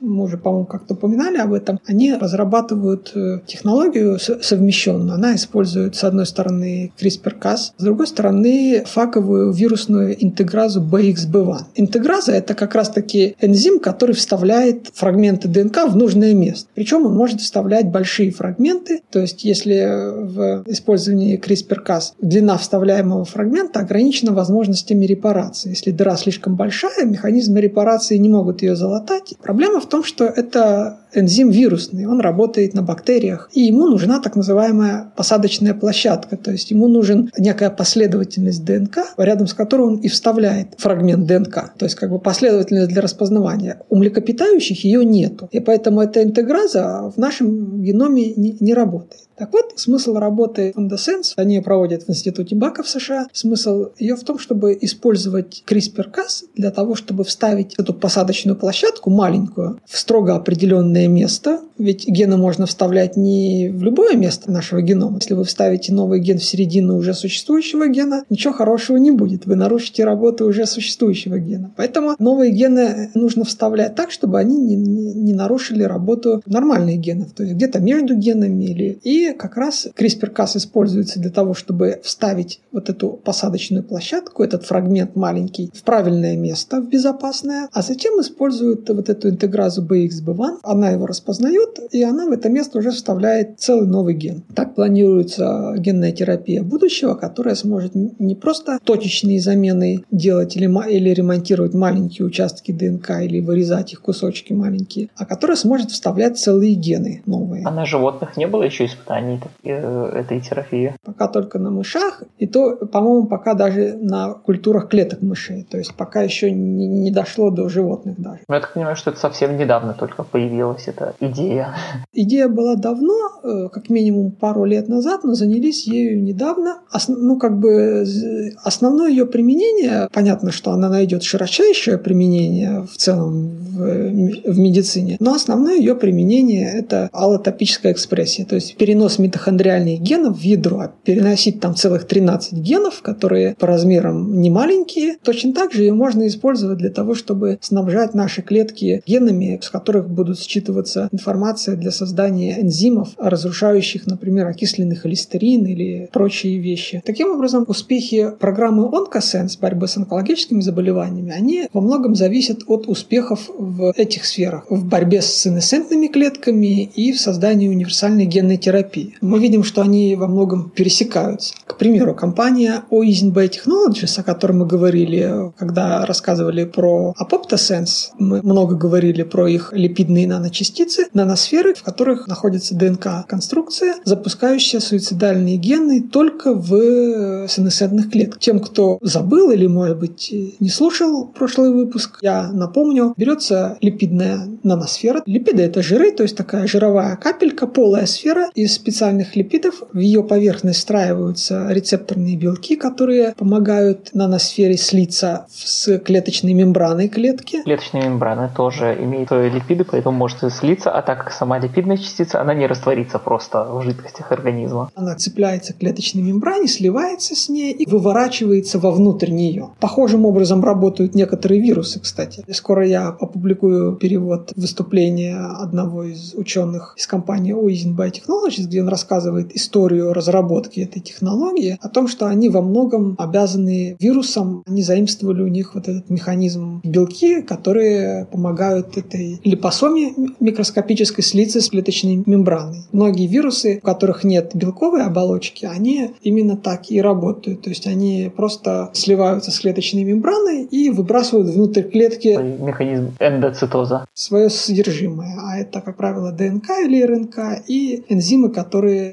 мы уже, по-моему, как-то упоминали об этом, они разрабатывают э, технологию совмещенную. Она использует, с одной стороны, CRISPR-Cas, с другой стороны, факовую вирусную интегразу BXB1. Интеграза – это как раз-таки энзим, который вставляет фрагменты ДНК в нужное место. Причем он может вставлять большие фрагменты. То есть, если в использовании CRISPR-Cas длина вставляемого фрагмента ограничена возможностями репарации. Если дыра слишком большая, механизмы репарации не могут ее залатать. Проблема в том, что это энзим вирусный, он работает на бактериях, и ему нужна так называемая посадочная площадка, то есть ему нужен некая последовательность ДНК, рядом с которой он и вставляет фрагмент ДНК, то есть как бы последовательность для распознавания. У млекопитающих ее нету, и поэтому эта интеграза в нашем геноме не, не работает. করতে Так вот, смысл работы Sense, они проводят в Институте Бака в США, смысл ее в том, чтобы использовать CRISPR-Cas для того, чтобы вставить эту посадочную площадку маленькую в строго определенное место, ведь гены можно вставлять не в любое место нашего генома. Если вы вставите новый ген в середину уже существующего гена, ничего хорошего не будет. Вы нарушите работу уже существующего гена. Поэтому новые гены нужно вставлять так, чтобы они не, не, не нарушили работу нормальных генов. То есть где-то между генами или... И как раз CRISPR-Cas используется для того, чтобы вставить вот эту посадочную площадку, этот фрагмент маленький, в правильное место, в безопасное, а затем используют вот эту интегразу BXB1, она его распознает, и она в это место уже вставляет целый новый ген. Так планируется генная терапия будущего, которая сможет не просто точечные замены делать или, или ремонтировать маленькие участки ДНК или вырезать их кусочки маленькие, а которая сможет вставлять целые гены новые. А на животных не было еще испытаний? Испытаний э, этой терапии? Пока только на мышах, и то, по-моему, пока даже на культурах клеток мышей, то есть пока еще не, не дошло до животных даже. Ну, я так понимаю, что это совсем недавно только появилась эта идея идея? Была давно, э, как минимум пару лет назад, но занялись ею недавно. Ос- ну, как бы основное ее применение, понятно, что она найдет широчайшее применение в целом в, в медицине, но основное ее применение – это аллотопическая экспрессия, то есть перенос митохондриальных генов в ядро, переносить там целых 13 генов, которые по размерам не маленькие. Точно так же ее можно использовать для того, чтобы снабжать наши клетки генами, с которых будут считываться информация для создания энзимов, разрушающих, например, окисленный холестерин или прочие вещи. Таким образом, успехи программы OncoSense борьбы с онкологическими заболеваниями, они во многом зависят от успехов в этих сферах. В борьбе с сенесцентными клетками и в создании универсальной генной терапии. Мы видим, что они во многом пересекаются. К примеру, компания Oisin Biotechnologies, о которой мы говорили, когда рассказывали про Apoptosense, мы много говорили про их липидные наночастицы, наносферы, в которых находится ДНК-конструкция, запускающая суицидальные гены только в сенесцентных клетках. Тем, кто забыл или, может быть, не слушал прошлый выпуск, я напомню, берется липидная наносфера. Липиды – это жиры, то есть такая жировая капелька, полая сфера из специальных липидов. В ее поверхность встраиваются рецепторные белки, которые помогают наносфере слиться с клеточной мембраной клетки. Клеточная мембрана тоже имеет липиды, поэтому может слиться, а так как сама липидная частица, она не растворится просто в жидкостях организма. Она цепляется к клеточной мембране, сливается с ней и выворачивается вовнутрь нее. Похожим образом работают некоторые вирусы, кстати. Скоро я опубликую перевод выступления одного из ученых из компании Oisin Biotechnologies, где он рассказывает историю разработки этой технологии, о том, что они во многом обязаны вирусам, они заимствовали у них вот этот механизм белки, которые помогают этой липосоме микроскопической слиться с клеточной мембраной. Многие вирусы, у которых нет белковой оболочки, они именно так и работают. То есть они просто сливаются с клеточной мембраной и выбрасывают внутрь клетки механизм эндоцитоза. свое содержимое. А это, как правило, ДНК или РНК и энзимы, которые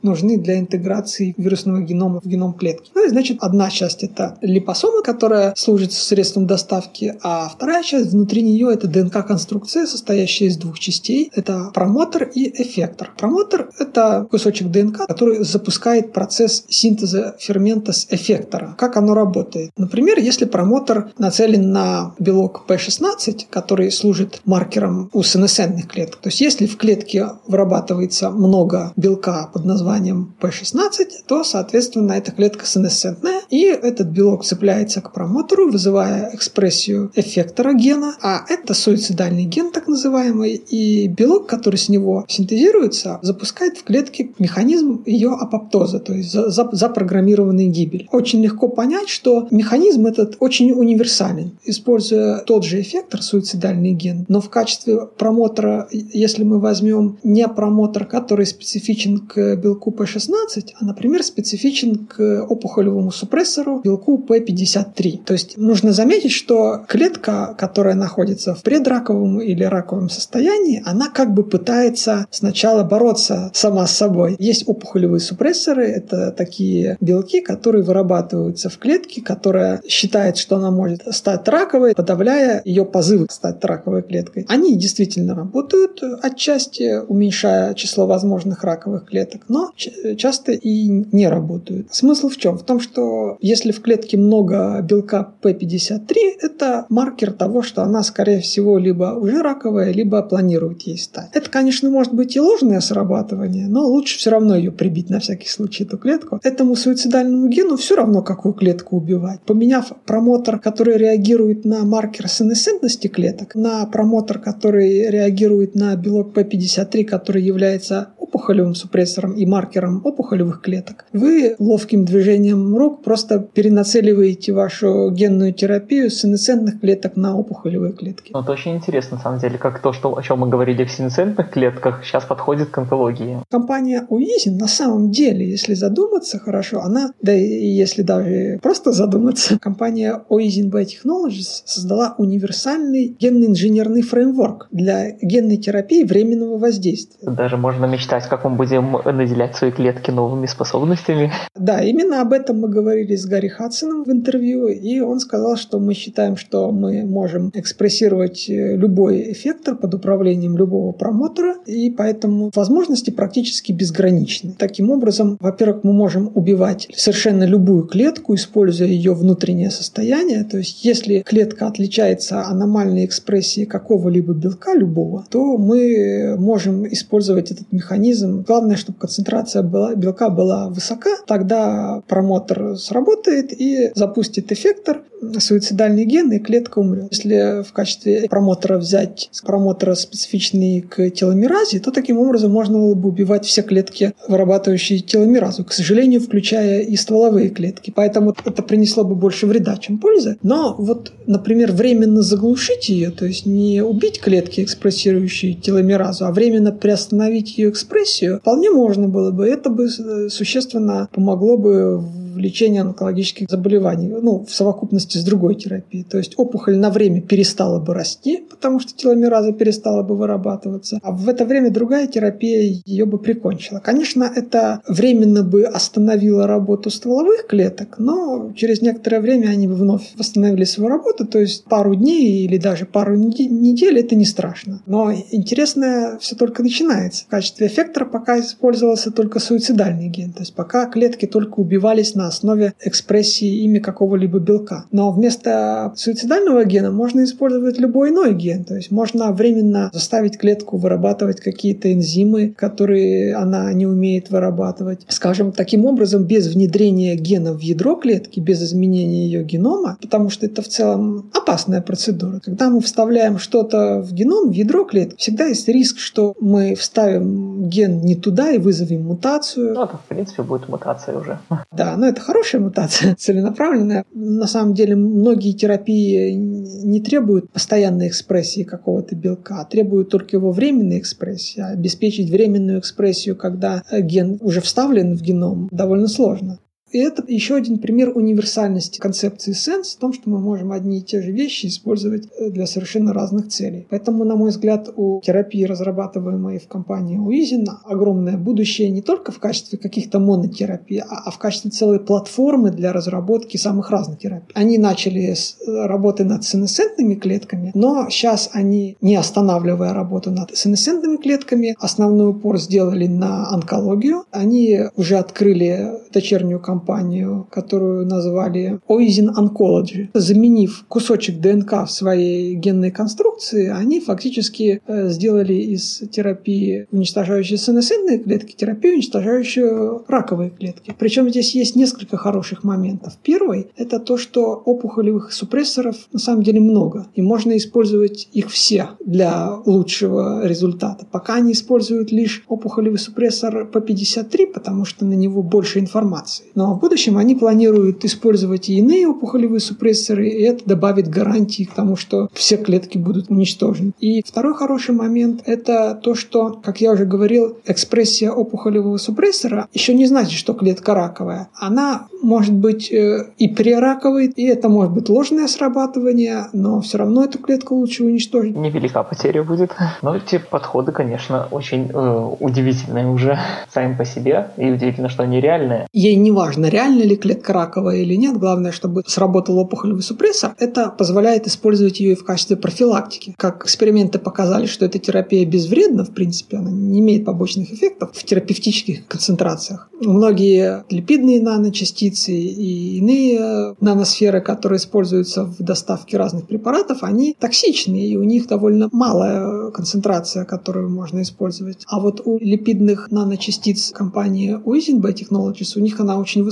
нужны для интеграции вирусного генома в геном клетки. Ну и значит, одна часть это липосома, которая служит средством доставки, а вторая часть внутри нее это ДНК-конструкция, состоящая из двух частей. Это промотор и эффектор. Промотор — это кусочек ДНК, который запускает процесс синтеза фермента с эффектора. Как оно работает? Например, если промотор нацелен на белок P16, который служит маркером у сенесцентных клеток, то есть если в клетке вырабатывается много белка под названием P16, то, соответственно, эта клетка сенесцентная, и этот белок цепляется к промотору, вызывая экспрессию эффектора гена, а это суицидальный ген, так называемый, и белок, который с него синтезируется, запускает в клетке механизм ее апоптоза, то есть запрограммированный гибель. Очень легко понять, что механизм этот очень универсален. Используя тот же эффектор, суицидальный ген, но в качестве промотора, если мы возьмем не промотор, который специфичен к белку P16, а, например, специфичен к опухолевому супрессору белку P53. То есть нужно заметить, что клетка, которая находится в предраковом или раковом состоянии, она как бы пытается сначала бороться сама с собой. Есть опухолевые супрессоры, это такие белки, которые вырабатываются в клетке, которая считает, что она может стать раковой, подавляя ее позывы стать раковой клеткой. Они действительно работают отчасти, уменьшая число возможных раковых клеток, но часто и не работают. Смысл в чем? В том, что если в клетке много белка P53, это маркер того, что она, скорее всего, либо уже раковая, либо планирует ей стать. Это, конечно, может быть и ложное срабатывание, но лучше все равно ее прибить на всякий случай, эту клетку. Этому суицидальному гену все равно, какую клетку убивать. Поменяв промотор, который реагирует на маркер сенесцентности клеток, на промотор, который реагирует на белок P53, который является опухолевым супрессором и маркером опухолевых клеток, вы ловким движением рук просто перенацеливаете вашу генную терапию с сенесцентных клеток на опухолевые клетки. Ну, это очень интересно, на самом деле, как то, что, о чем мы говорили в сенесцентных клетках, сейчас подходит к онкологии. Компания Уизин на самом деле, если задуматься хорошо, она, да и если даже просто задуматься, компания Oisin Biotechnologies создала универсальный генно-инженерный фреймворк для генной терапии временного воздействия. Даже можно мечтать как мы будем наделять свои клетки новыми способностями. Да, именно об этом мы говорили с Гарри Хадсоном в интервью, и он сказал, что мы считаем, что мы можем экспрессировать э, любой эффектор под управлением любого промотора, и поэтому возможности практически безграничны. Таким образом, во-первых, мы можем убивать совершенно любую клетку, используя ее внутреннее состояние. То есть, если клетка отличается аномальной экспрессией какого-либо белка любого, то мы можем использовать этот механизм. Главное, чтобы концентрация была, белка была высока, тогда промотор сработает и запустит эффектор, суицидальный ген, и клетка умрет. Если в качестве промотора взять промотора специфичный к теломеразе, то таким образом можно было бы убивать все клетки, вырабатывающие теломеразу, к сожалению, включая и стволовые клетки. Поэтому это принесло бы больше вреда, чем пользы. Но вот, например, временно заглушить ее, то есть не убить клетки, экспрессирующие теломеразу, а временно приостановить ее экспрессию, вполне можно было бы. Это бы э, существенно помогло бы в лечении онкологических заболеваний, ну, в совокупности с другой терапией. То есть опухоль на время перестала бы расти, потому что теломераза перестала бы вырабатываться, а в это время другая терапия ее бы прикончила. Конечно, это временно бы остановило работу стволовых клеток, но через некоторое время они бы вновь восстановили свою работу, то есть пару дней или даже пару недель это не страшно. Но интересное все только начинается. В качестве эффектора пока использовался только суицидальный ген, то есть пока клетки только убивались на основе экспрессии ими какого-либо белка. Но вместо суицидального гена можно использовать любой иной ген. То есть можно временно заставить клетку вырабатывать какие-то энзимы, которые она не умеет вырабатывать. Скажем, таким образом, без внедрения гена в ядро клетки, без изменения ее генома, потому что это в целом опасная процедура. Когда мы вставляем что-то в геном, в ядро клетки, всегда есть риск, что мы вставим ген не туда и вызовем мутацию. Ну, это, в принципе, будет мутация уже. Да, но это хорошая мутация, целенаправленная. На самом деле многие терапии не требуют постоянной экспрессии какого-то белка, а требуют только его временной экспрессии. А обеспечить временную экспрессию, когда ген уже вставлен в геном, довольно сложно. И это еще один пример универсальности концепции сенс в том, что мы можем одни и те же вещи использовать э, для совершенно разных целей. Поэтому, на мой взгляд, у терапии, разрабатываемой в компании Уизин, огромное будущее не только в качестве каких-то монотерапий, а, а в качестве целой платформы для разработки самых разных терапий. Они начали с э, работы над сенесцентными клетками, но сейчас они, не останавливая работу над сенесцентными клетками, основной упор сделали на онкологию. Они уже открыли дочернюю компанию компанию, которую назвали Oisin Oncology. Заменив кусочек ДНК в своей генной конструкции, они фактически э, сделали из терапии, уничтожающей сенесцентные клетки, терапию, уничтожающую раковые клетки. Причем здесь есть несколько хороших моментов. Первый – это то, что опухолевых супрессоров на самом деле много, и можно использовать их все для лучшего результата. Пока они используют лишь опухолевый супрессор P53, потому что на него больше информации. Но в будущем они планируют использовать и иные опухолевые супрессоры, и это добавит гарантии к тому, что все клетки будут уничтожены. И второй хороший момент – это то, что, как я уже говорил, экспрессия опухолевого супрессора еще не значит, что клетка раковая. Она может быть э, и прераковой, и это может быть ложное срабатывание, но все равно эту клетку лучше уничтожить. Невелика потеря будет. Но эти подходы, конечно, очень э, удивительные уже сами по себе, и удивительно, что они реальные. Ей не важно, неважно, реально ли клетка раковая или нет, главное, чтобы сработал опухолевый супрессор, это позволяет использовать ее и в качестве профилактики. Как эксперименты показали, что эта терапия безвредна, в принципе, она не имеет побочных эффектов в терапевтических концентрациях. Многие липидные наночастицы и иные наносферы, которые используются в доставке разных препаратов, они токсичны, и у них довольно малая концентрация, которую можно использовать. А вот у липидных наночастиц компании Uisin Biotechnologies, у них она очень высокая,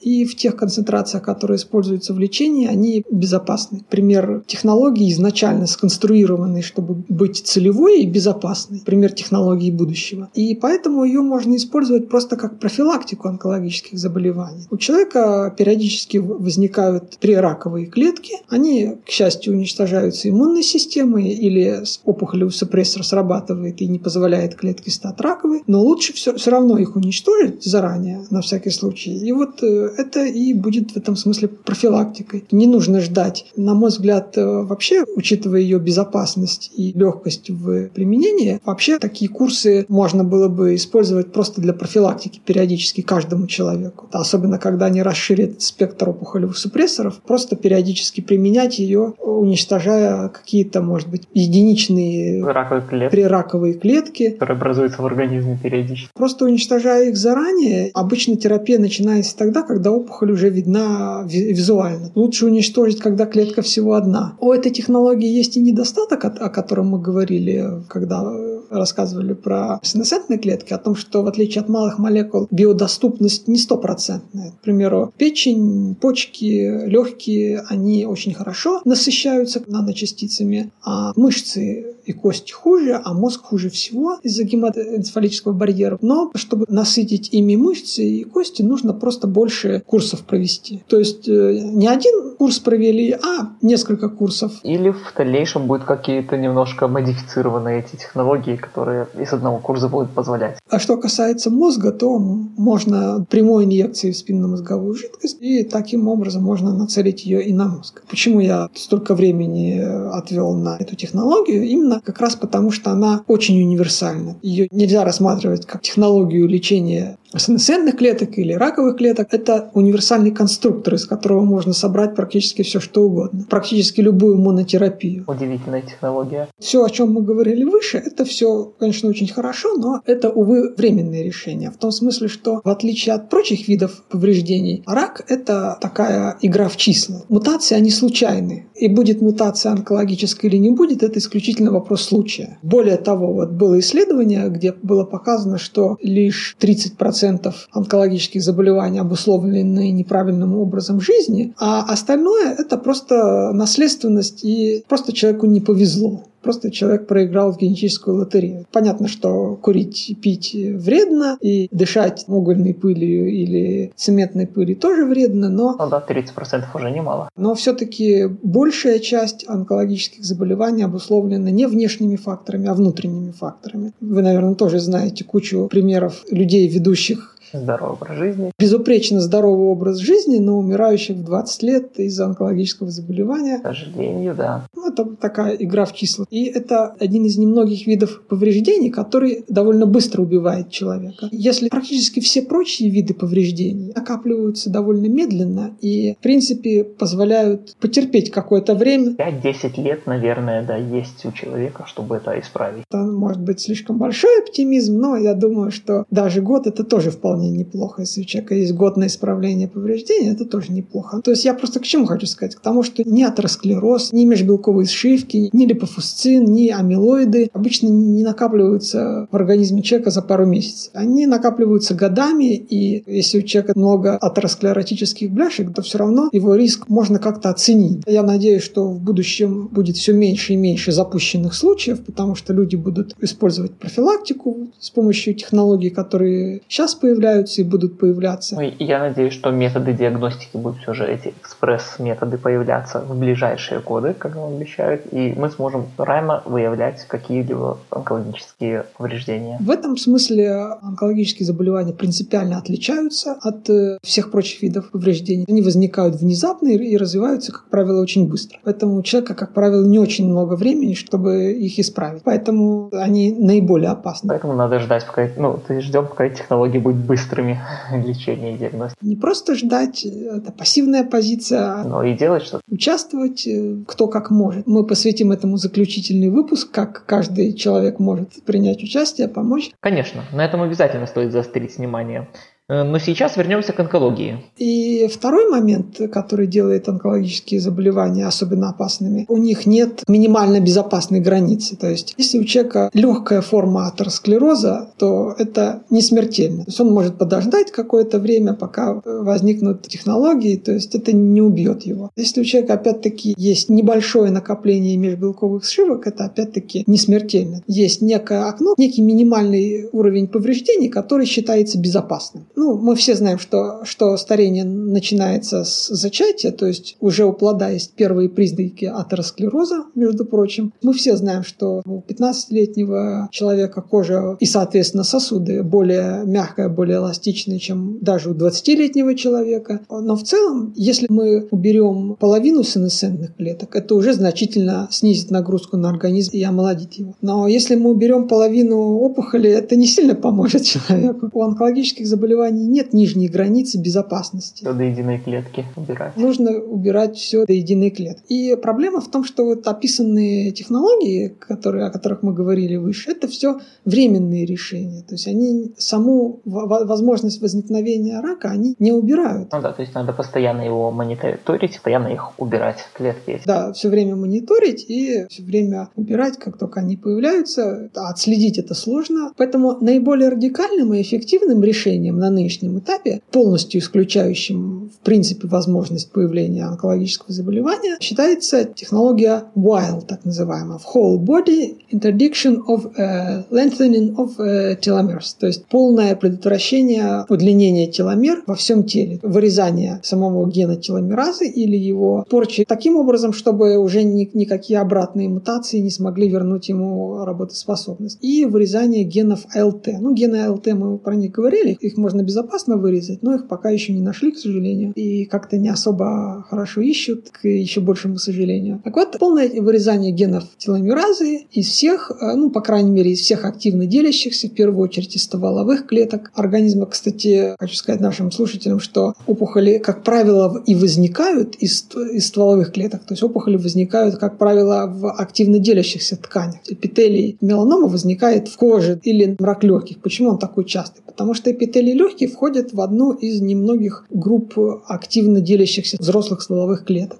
и в тех концентрациях, которые используются в лечении, они безопасны. Пример технологии изначально сконструированной, чтобы быть целевой и безопасной. Пример технологии будущего. И поэтому ее можно использовать просто как профилактику онкологических заболеваний. У человека периодически возникают прераковые клетки. Они, к счастью, уничтожаются иммунной системой или опухолевый супрессор срабатывает и не позволяет клетке стать раковой. Но лучше все, все равно их уничтожить заранее, на всякий случай, и И вот э, это и будет в этом смысле профилактикой. Не нужно ждать. На мой взгляд, э, вообще, учитывая ее безопасность и легкость в применении, вообще такие курсы можно было бы использовать просто для профилактики периодически каждому человеку. Особенно, когда они расширят спектр опухолевых супрессоров, просто периодически применять ее, уничтожая какие-то, может быть, единичные раковые клетки, прираковые клетки, которые образуются в организме периодически. Просто уничтожая их заранее, обычно терапия начинается тогда, когда опухоль уже видна визуально. Лучше уничтожить, когда клетка всего одна. У этой технологии есть и недостаток, о котором мы говорили, когда рассказывали про синесцентные клетки, о том, что в отличие от малых молекул биодоступность не стопроцентная. К примеру, печень, почки, легкие, они очень хорошо насыщаются наночастицами, а мышцы и кости хуже, а мозг хуже всего из-за гематоэнцефалического барьера. Но чтобы насытить ими мышцы и кости, нужно просто больше курсов провести. То есть э, не один курс провели, а несколько курсов. Или в дальнейшем будут какие-то немножко модифицированные эти технологии, которые из одного курса будут позволять. А что касается мозга, то можно прямой инъекцией в спинномозговую жидкость, и таким образом можно нацелить ее и на мозг. Почему я столько времени отвел на эту технологию? Именно как раз потому, что она очень универсальна. Ее нельзя рассматривать как технологию лечения сенесцентных клеток или раковых клеток. Это универсальный конструктор, из которого можно собрать практически все, что угодно. Практически любую монотерапию. Удивительная технология. Все, о чем мы говорили выше, это все, конечно, очень хорошо, но это, увы, временные решения. В том смысле, что в отличие от прочих видов повреждений, рак – это такая игра в числа. Мутации, они случайны. И будет мутация онкологическая или не будет, это исключительно вопрос случая. Более того, вот было исследование, где было показано, что лишь 30% 10% онкологических заболеваний обусловлены неправильным образом жизни, а остальное это просто наследственность и просто человеку не повезло. Просто человек проиграл в генетическую лотерею. Понятно, что курить, пить вредно, и дышать угольной пылью или цементной пылью тоже вредно, но... Ну да, 30% уже немало. Но все-таки большая часть онкологических заболеваний обусловлена не внешними факторами, а внутренними факторами. Вы, наверное, тоже знаете кучу примеров людей, ведущих Здоровый образ жизни. Безупречно здоровый образ жизни, но умирающих в 20 лет из-за онкологического заболевания. К сожалению, да. Ну, это такая игра в числа. И это один из немногих видов повреждений, который довольно быстро убивает человека. Если практически все прочие виды повреждений накапливаются довольно медленно и, в принципе, позволяют потерпеть какое-то время. 5-10 лет, наверное, да, есть у человека, чтобы это исправить. Это может быть слишком большой оптимизм, но я думаю, что даже год это тоже вполне вполне неплохо. Если у человека есть год на исправление повреждений, это тоже неплохо. То есть я просто к чему хочу сказать? К тому, что ни атеросклероз, ни межбелковые сшивки, ни липофусцин, ни амилоиды обычно не накапливаются в организме человека за пару месяцев. Они накапливаются годами, и если у человека много атеросклеротических бляшек, то все равно его риск можно как-то оценить. Я надеюсь, что в будущем будет все меньше и меньше запущенных случаев, потому что люди будут использовать профилактику с помощью технологий, которые сейчас появляются, появляются и будут появляться. Ну, я надеюсь, что методы диагностики будут все же эти экспресс-методы появляться в ближайшие годы, как нам обещают, и мы сможем рано выявлять какие-либо онкологические повреждения. В этом смысле онкологические заболевания принципиально отличаются от э, всех прочих видов повреждений. Они возникают внезапно и развиваются, как правило, очень быстро. Поэтому у человека, как правило, не очень много времени, чтобы их исправить. Поэтому они наиболее опасны. Поэтому надо ждать, пока, ну, ты ждем, пока технологии будет быстрыми лечения и диагностики. Не просто ждать, это пассивная позиция, а но и делать что-то. Участвовать э, кто как может. Мы посвятим этому заключительный выпуск, как каждый человек может принять участие, помочь. Конечно, на этом обязательно стоит заострить внимание. Э, но сейчас вернемся к онкологии. И второй момент, который делает онкологические заболевания особенно опасными, у них нет минимально безопасной границы. То есть, если у человека легкая форма атеросклероза, то это не смертельно. То есть он может подождать какое-то время, пока возникнут технологии, то есть это не убьет его. Если у человека опять-таки есть небольшое накопление межбелковых сшивок, это опять-таки не смертельно. Есть некое окно, некий минимальный уровень повреждений, который считается безопасным. Ну, мы все знаем, что, что старение начинается с зачатия, то есть уже у плода есть первые признаки атеросклероза, между прочим. Мы все знаем, что у 15-летнего человека кожа и, соответственно, сосуды более мягкая, более эластичная, чем даже у 20-летнего человека. Но в целом, если мы уберем половину сенесцентных клеток, это уже значительно снизит нагрузку на организм и омолодит его. Но если мы уберем половину опухоли, это не сильно поможет человеку. У онкологических заболеваний нет нижней границы безопасности. До единой клетки убирать. Нужно убирать все до единой клетки. И проблема в том, что вот описанные технологии, которые, о которых мы говорили выше, это все временные решения. То есть они саму возможность возникновения рака они не убирают. Ну да, то есть надо постоянно его мониторить, постоянно их убирать, клетки. Да, все время мониторить и все время убирать, как только они появляются. Отследить это сложно. Поэтому наиболее радикальным и эффективным решением на нынешнем этапе, полностью исключающим в принципе возможность появления онкологического заболевания, считается технология WILD, так называемая, Whole Body Interdiction of uh, Lengthening of uh, Telomeres, то есть полное предотвращение удлинения теломер во всем теле, вырезание самого гена теломеразы или его порчи таким образом, чтобы уже ни, никакие обратные мутации не смогли вернуть ему работоспособность. И вырезание генов АЛТ. Ну, гены АЛТ мы про них говорили, их можно безопасно вырезать, но их пока еще не нашли, к сожалению, и как-то не особо хорошо ищут, к еще большему сожалению. Так вот, полное вырезание генов теломеразы из всех, э, ну, по крайней мере, из всех активно делящихся, в первую очередь из стволовых клеток организма. Кстати, хочу сказать нашим слушателям, что опухоли, как правило, и возникают из, из стволовых клеток. То есть опухоли возникают, как правило, в активно делящихся тканях. Эпителий меланома возникает в коже или рак легких. Почему он такой частый? Потому что эпителий легких входит в одну из немногих групп активно делящихся взрослых стволовых клеток.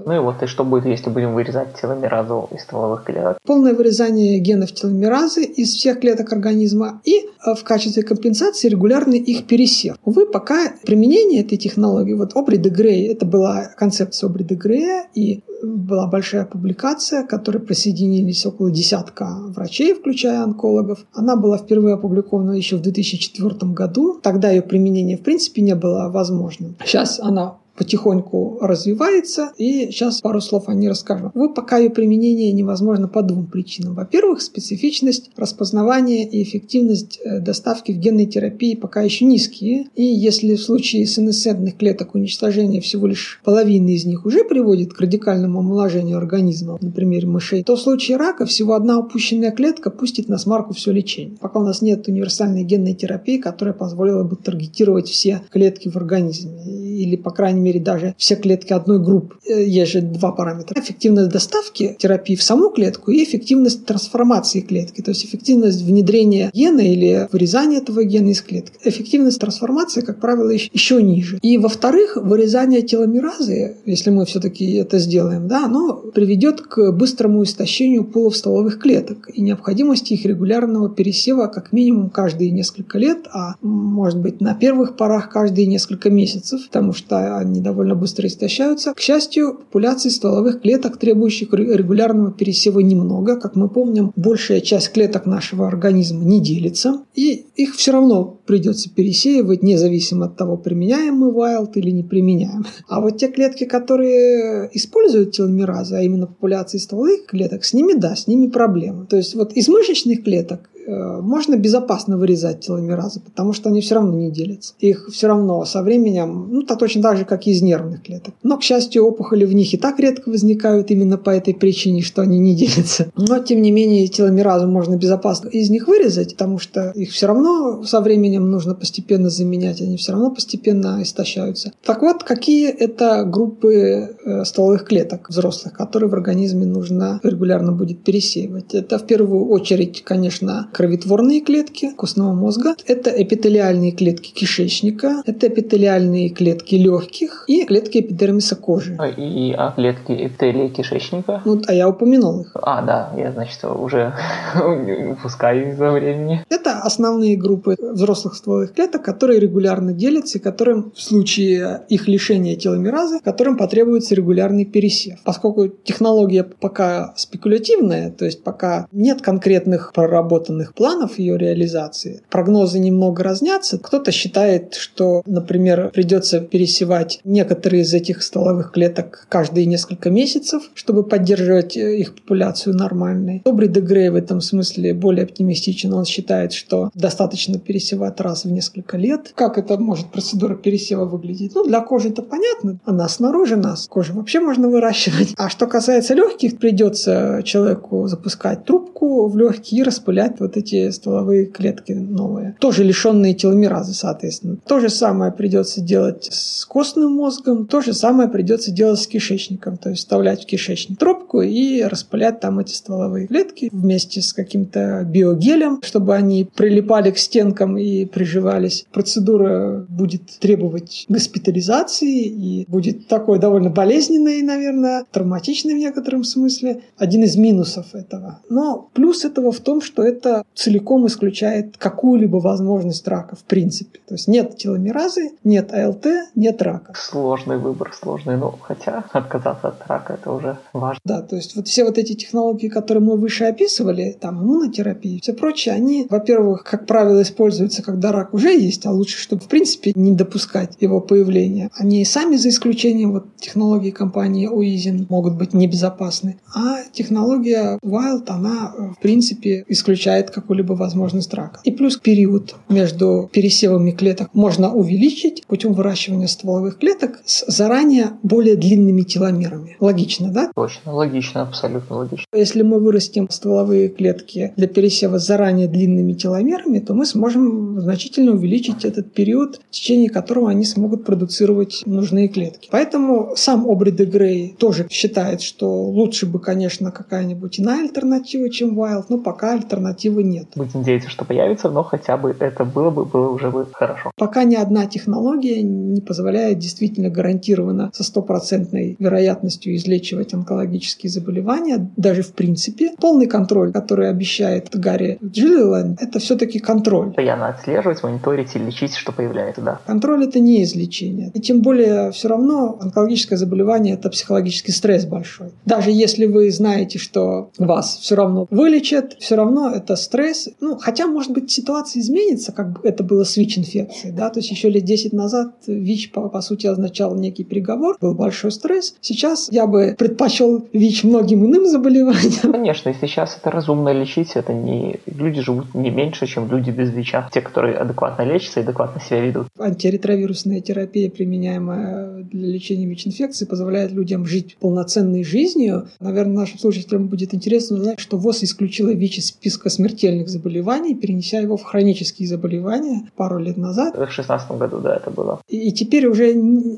Э, ну и вот, и что будет, если будем вырезать теломеразу из стволовых клеток? Полное вырезание генов теломеразы из всех клеток организма и э, в качестве компенсации регулярный их пересев. Увы, пока применение этой технологии, вот Обри де Грей, это была концепция Обри де Грея, и была большая публикация, к которой присоединились около десятка врачей, включая онкологов. Она была впервые опубликована еще в 2004 году. Тогда ее применение в принципе не было возможным. Сейчас она потихоньку развивается, и сейчас пару слов о ней расскажу. Вот пока ее применение невозможно по двум причинам. Во-первых, специфичность распознавания и эффективность э, доставки в генной терапии пока еще низкие, и если в случае сенесцентных клеток уничтожение всего лишь половины из них уже приводит к радикальному омоложению организма, на примере мышей, то в случае рака всего одна упущенная клетка пустит на смарку все лечение. Пока у нас нет универсальной генной терапии, которая позволила бы таргетировать все клетки в организме, или, по крайней мере, мере, даже все клетки одной группы. Э, есть же два параметра. Эффективность доставки терапии в саму клетку и эффективность трансформации клетки, то есть эффективность внедрения гена или вырезания этого гена из клетки. Эффективность трансформации, как правило, еще ниже. И, во-вторых, вырезание теломеразы, если мы все-таки это сделаем, да, оно приведет к быстрому истощению полов стволовых клеток и необходимости их регулярного пересева как минимум каждые несколько лет, а может быть на первых порах каждые несколько месяцев, потому что они они довольно быстро истощаются. К счастью, популяции стволовых клеток, требующих регулярного пересева, немного. Как мы помним, большая часть клеток нашего организма не делится, и их все равно придется пересеивать, независимо от того, применяем мы Wild или не применяем. А вот те клетки, которые используют теломеразы, а именно популяции стволовых клеток, с ними, да, с ними проблемы. То есть вот из мышечных клеток можно безопасно вырезать теломеразы, потому что они все равно не делятся. Их все равно со временем, ну, то точно так же, как и из нервных клеток. Но, к счастью, опухоли в них и так редко возникают именно по этой причине, что они не делятся. Но, тем не менее, теломеразу можно безопасно из них вырезать, потому что их все равно со временем нужно постепенно заменять, они все равно постепенно истощаются. Так вот, какие это группы э, стволовых клеток взрослых, которые в организме нужно регулярно будет пересеивать? Это в первую очередь, конечно, кровотворные клетки костного мозга, это эпителиальные клетки кишечника, это эпителиальные клетки легких и клетки эпидермиса кожи. А, и а клетки эпителия кишечника? Ну, а я упомянул их. А, да, я, значит, уже упускаю из-за времени. Это основные группы взрослых стволовых клеток, которые регулярно делятся и которым в случае их лишения теломеразы, которым потребуется регулярный пересев. Поскольку технология пока спекулятивная, то есть пока нет конкретных проработанных разных планов ее реализации. Прогнозы немного разнятся. Кто-то считает, что, например, придется пересевать некоторые из этих стволовых клеток каждые несколько месяцев, чтобы поддерживать э, их популяцию нормальной. Добрый Дегрей в этом смысле более оптимистичен. Он считает, что достаточно пересевать раз в несколько лет. Как это может процедура пересева выглядеть? Ну, для кожи это понятно. Она снаружи нас. Кожу вообще можно выращивать. А что касается легких, придется человеку запускать трубку в легкие и распылять вот эти стволовые клетки новые. Тоже лишенные теломеразы, соответственно. То же самое придется делать с костным мозгом, то же самое придется делать с кишечником. То есть вставлять в кишечник трубку и распылять там эти стволовые клетки вместе с каким-то биогелем, чтобы они прилипали к стенкам и приживались. Процедура будет требовать госпитализации и будет такой довольно болезненной, наверное, травматичной в некотором смысле. Один из минусов этого. Но плюс этого в том, что это целиком исключает какую-либо возможность рака в принципе. То есть нет теломеразы, нет АЛТ, нет рака. Сложный выбор, сложный. Ну, хотя отказаться от рака это уже важно. Да, то есть вот все вот эти технологии, которые мы выше описывали, там иммунотерапия, все прочее, они, во-первых, как правило, используются, когда рак уже есть, а лучше, чтобы в принципе не допускать его появления. Они сами, за исключением вот технологий компании Уизин, могут быть небезопасны. А технология Wild, она в принципе исключает какую-либо возможность рака. И плюс период между пересевами клеток можно увеличить путем выращивания стволовых клеток с заранее более длинными теломерами. Логично, да? Точно, логично, абсолютно логично. Если мы вырастим стволовые клетки для пересева с заранее длинными теломерами, то мы сможем значительно увеличить этот период, в течение которого они смогут продуцировать нужные клетки. Поэтому сам Обри де Грей тоже считает, что лучше бы, конечно, какая-нибудь иная альтернатива, чем Wild, но пока альтернативы нет. Будем надеяться, что появится, но хотя бы это было бы, было уже бы хорошо. Пока ни одна технология не позволяет действительно гарантированно со стопроцентной вероятностью излечивать онкологические заболевания, даже в принципе. Полный контроль, который обещает Гарри Джилленд, это все-таки контроль. Постоянно отслеживать, мониторить и лечить, что появляется, да. Контроль это не излечение. И тем более все равно онкологическое заболевание это психологический стресс большой. Даже если вы знаете, что вас все равно вылечат, все равно это стресс. Ну, хотя, может быть, ситуация изменится, как бы это было с ВИЧ-инфекцией. Да? То есть еще лет 10 назад ВИЧ, по, по сути, означал некий приговор, был большой стресс. Сейчас я бы предпочел ВИЧ многим иным заболеваниям. Конечно, если сейчас это разумно лечить, это не... Люди живут не меньше, чем люди без ВИЧа. Те, которые адекватно лечатся и адекватно себя ведут. Антиретровирусная терапия, применяемая для лечения ВИЧ-инфекции, позволяет людям жить полноценной жизнью. Наверное, нашим слушателям будет интересно узнать, что ВОЗ исключила ВИЧ из списка смертельных заболеваний, перенеся его в хронические заболевания пару лет назад. В 2016 году, да, это было. И, и теперь уже,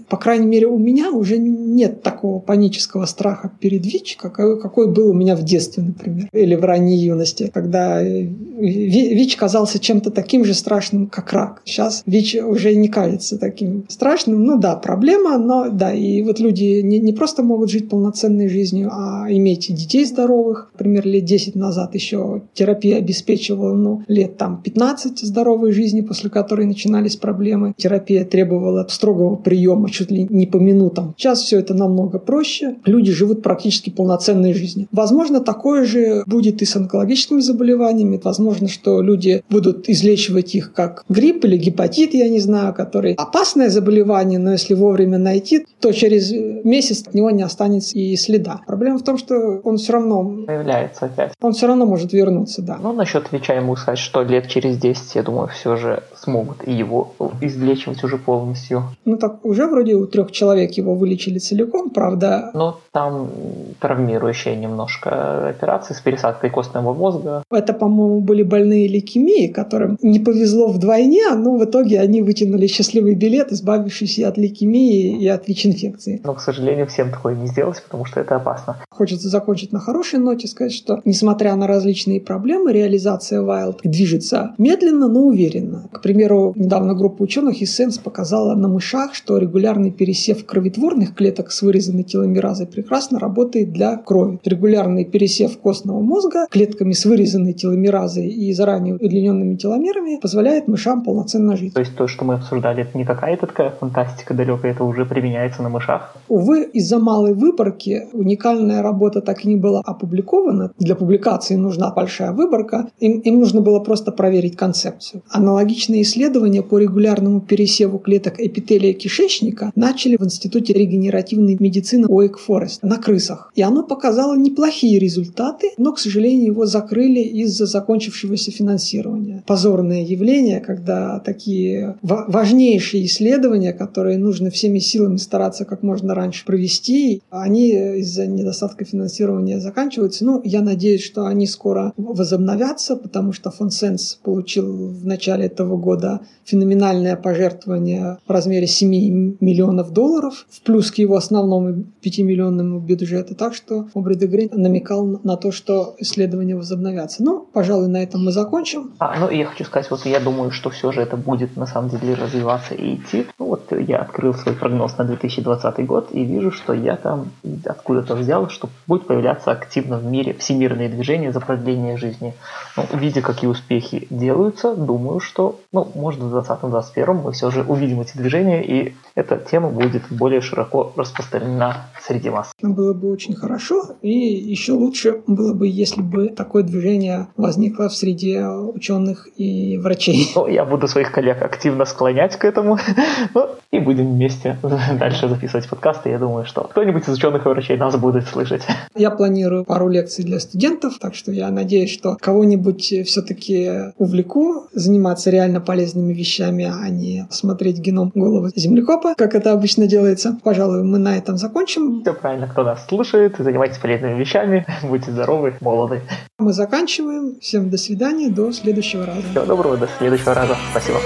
по крайней мере, у меня уже нет такого панического страха перед ВИЧ, какой, какой был у меня в детстве, например, или в ранней юности, когда ВИЧ казался чем-то таким же страшным, как рак. Сейчас ВИЧ уже не кажется таким страшным. Ну да, проблема, но да, и вот люди не, не просто могут жить полноценной жизнью, а иметь детей здоровых. Например, лет 10 назад еще терапия обеспечивала, ну, лет там 15 здоровой жизни, после которой начинались проблемы. Терапия требовала строгого приема чуть ли не по минутам. Сейчас все это намного проще. Люди живут практически полноценной жизнью. Возможно, такое же будет и с онкологическими заболеваниями. Возможно, что люди будут излечивать их как грипп или гепатит, я не знаю, который опасное заболевание, но если вовремя найти, то через месяц от него не останется и следа. Проблема в том, что он все равно... Появляется опять. Он все равно может вернуться, да. Ну, насчет Вича ему сказать, что лет через 10, я думаю, все же смогут и его излечивать уже полностью. Ну, так уже вроде у трех человек его вылечили целиком, правда. Но там травмирующая немножко операция с пересадкой костного мозга. Это, по-моему, были больные лейкемии, которым не повезло вдвойне, но в итоге они вытянули счастливый билет, избавившись и от лейкемии, и от ВИЧ-инфекции. Но, к сожалению, всем такое не сделать, потому что это опасно. Хочется закончить на хорошей ноте, сказать, что, несмотря на различные проблемы, реализация Wild движется медленно, но уверенно. К примеру, недавно группа ученых из Sense показала на мышах, что регулярный пересев кроветворных клеток с вырезанной теломеразой прекрасно работает для крови. Регулярный пересев костного мозга клетками с вырезанной теломеразой и заранее удлиненными теломерами позволяет мышам полноценно жить. То есть то, что мы обсуждали, это не какая-то такая фантастика далекая, это уже применяется на мышах? Увы, из-за малой выборки уникальная работа так и не была опубликована. Для публикации нужна большая выборка, только им, им нужно было просто проверить концепцию. Аналогичные исследования по регулярному пересеву клеток эпителия кишечника начали в Институте регенеративной медицины Уэйк Форест на крысах. И оно показало неплохие результаты, но, к сожалению, его закрыли из-за закончившегося финансирования. Позорное явление, когда такие важнейшие исследования, которые нужно всеми силами стараться как можно раньше провести, они из-за недостатка финансирования заканчиваются. Ну, я надеюсь, что они скоро возобновятся, потому что фонд Сенс получил в начале этого года феноменальное пожертвование в размере 7 миллионов долларов, в плюс к его основному 5-миллионному бюджету. Так что Обри Дегрин намекал на то, что исследования возобновятся. Ну, пожалуй, на этом мы закончим. А, ну, я хочу сказать, вот я думаю, что все же это будет на самом деле развиваться и идти. Ну, вот я открыл свой прогноз на 2020 год и вижу, что я там откуда-то взял, что будет появляться активно в мире всемирные движения за продление жизни. Ну, видя, какие успехи делаются, думаю, что, ну, может, в 2020-2021 мы все же увидим эти движения, и эта тема будет более широко распространена среди масс. Было бы очень хорошо, и еще лучше было бы, если бы такое движение возникло в среде ученых и врачей. Ну, я буду своих коллег активно склонять к этому, ну, и будем вместе дальше записывать подкасты. Я думаю, что кто-нибудь из ученых и врачей нас будет слышать. Я планирую пару лекций для студентов, так что я надеюсь, что кого-нибудь все-таки увлеку заниматься реально полезными вещами, а не смотреть геном головы землекопа, как это обычно делается. Пожалуй, мы на этом закончим. Все правильно, кто нас слушает, занимайтесь полезными вещами, будьте здоровы, молоды. Мы заканчиваем. Всем до свидания, до следующего раза. Всего доброго, до следующего раза. Спасибо.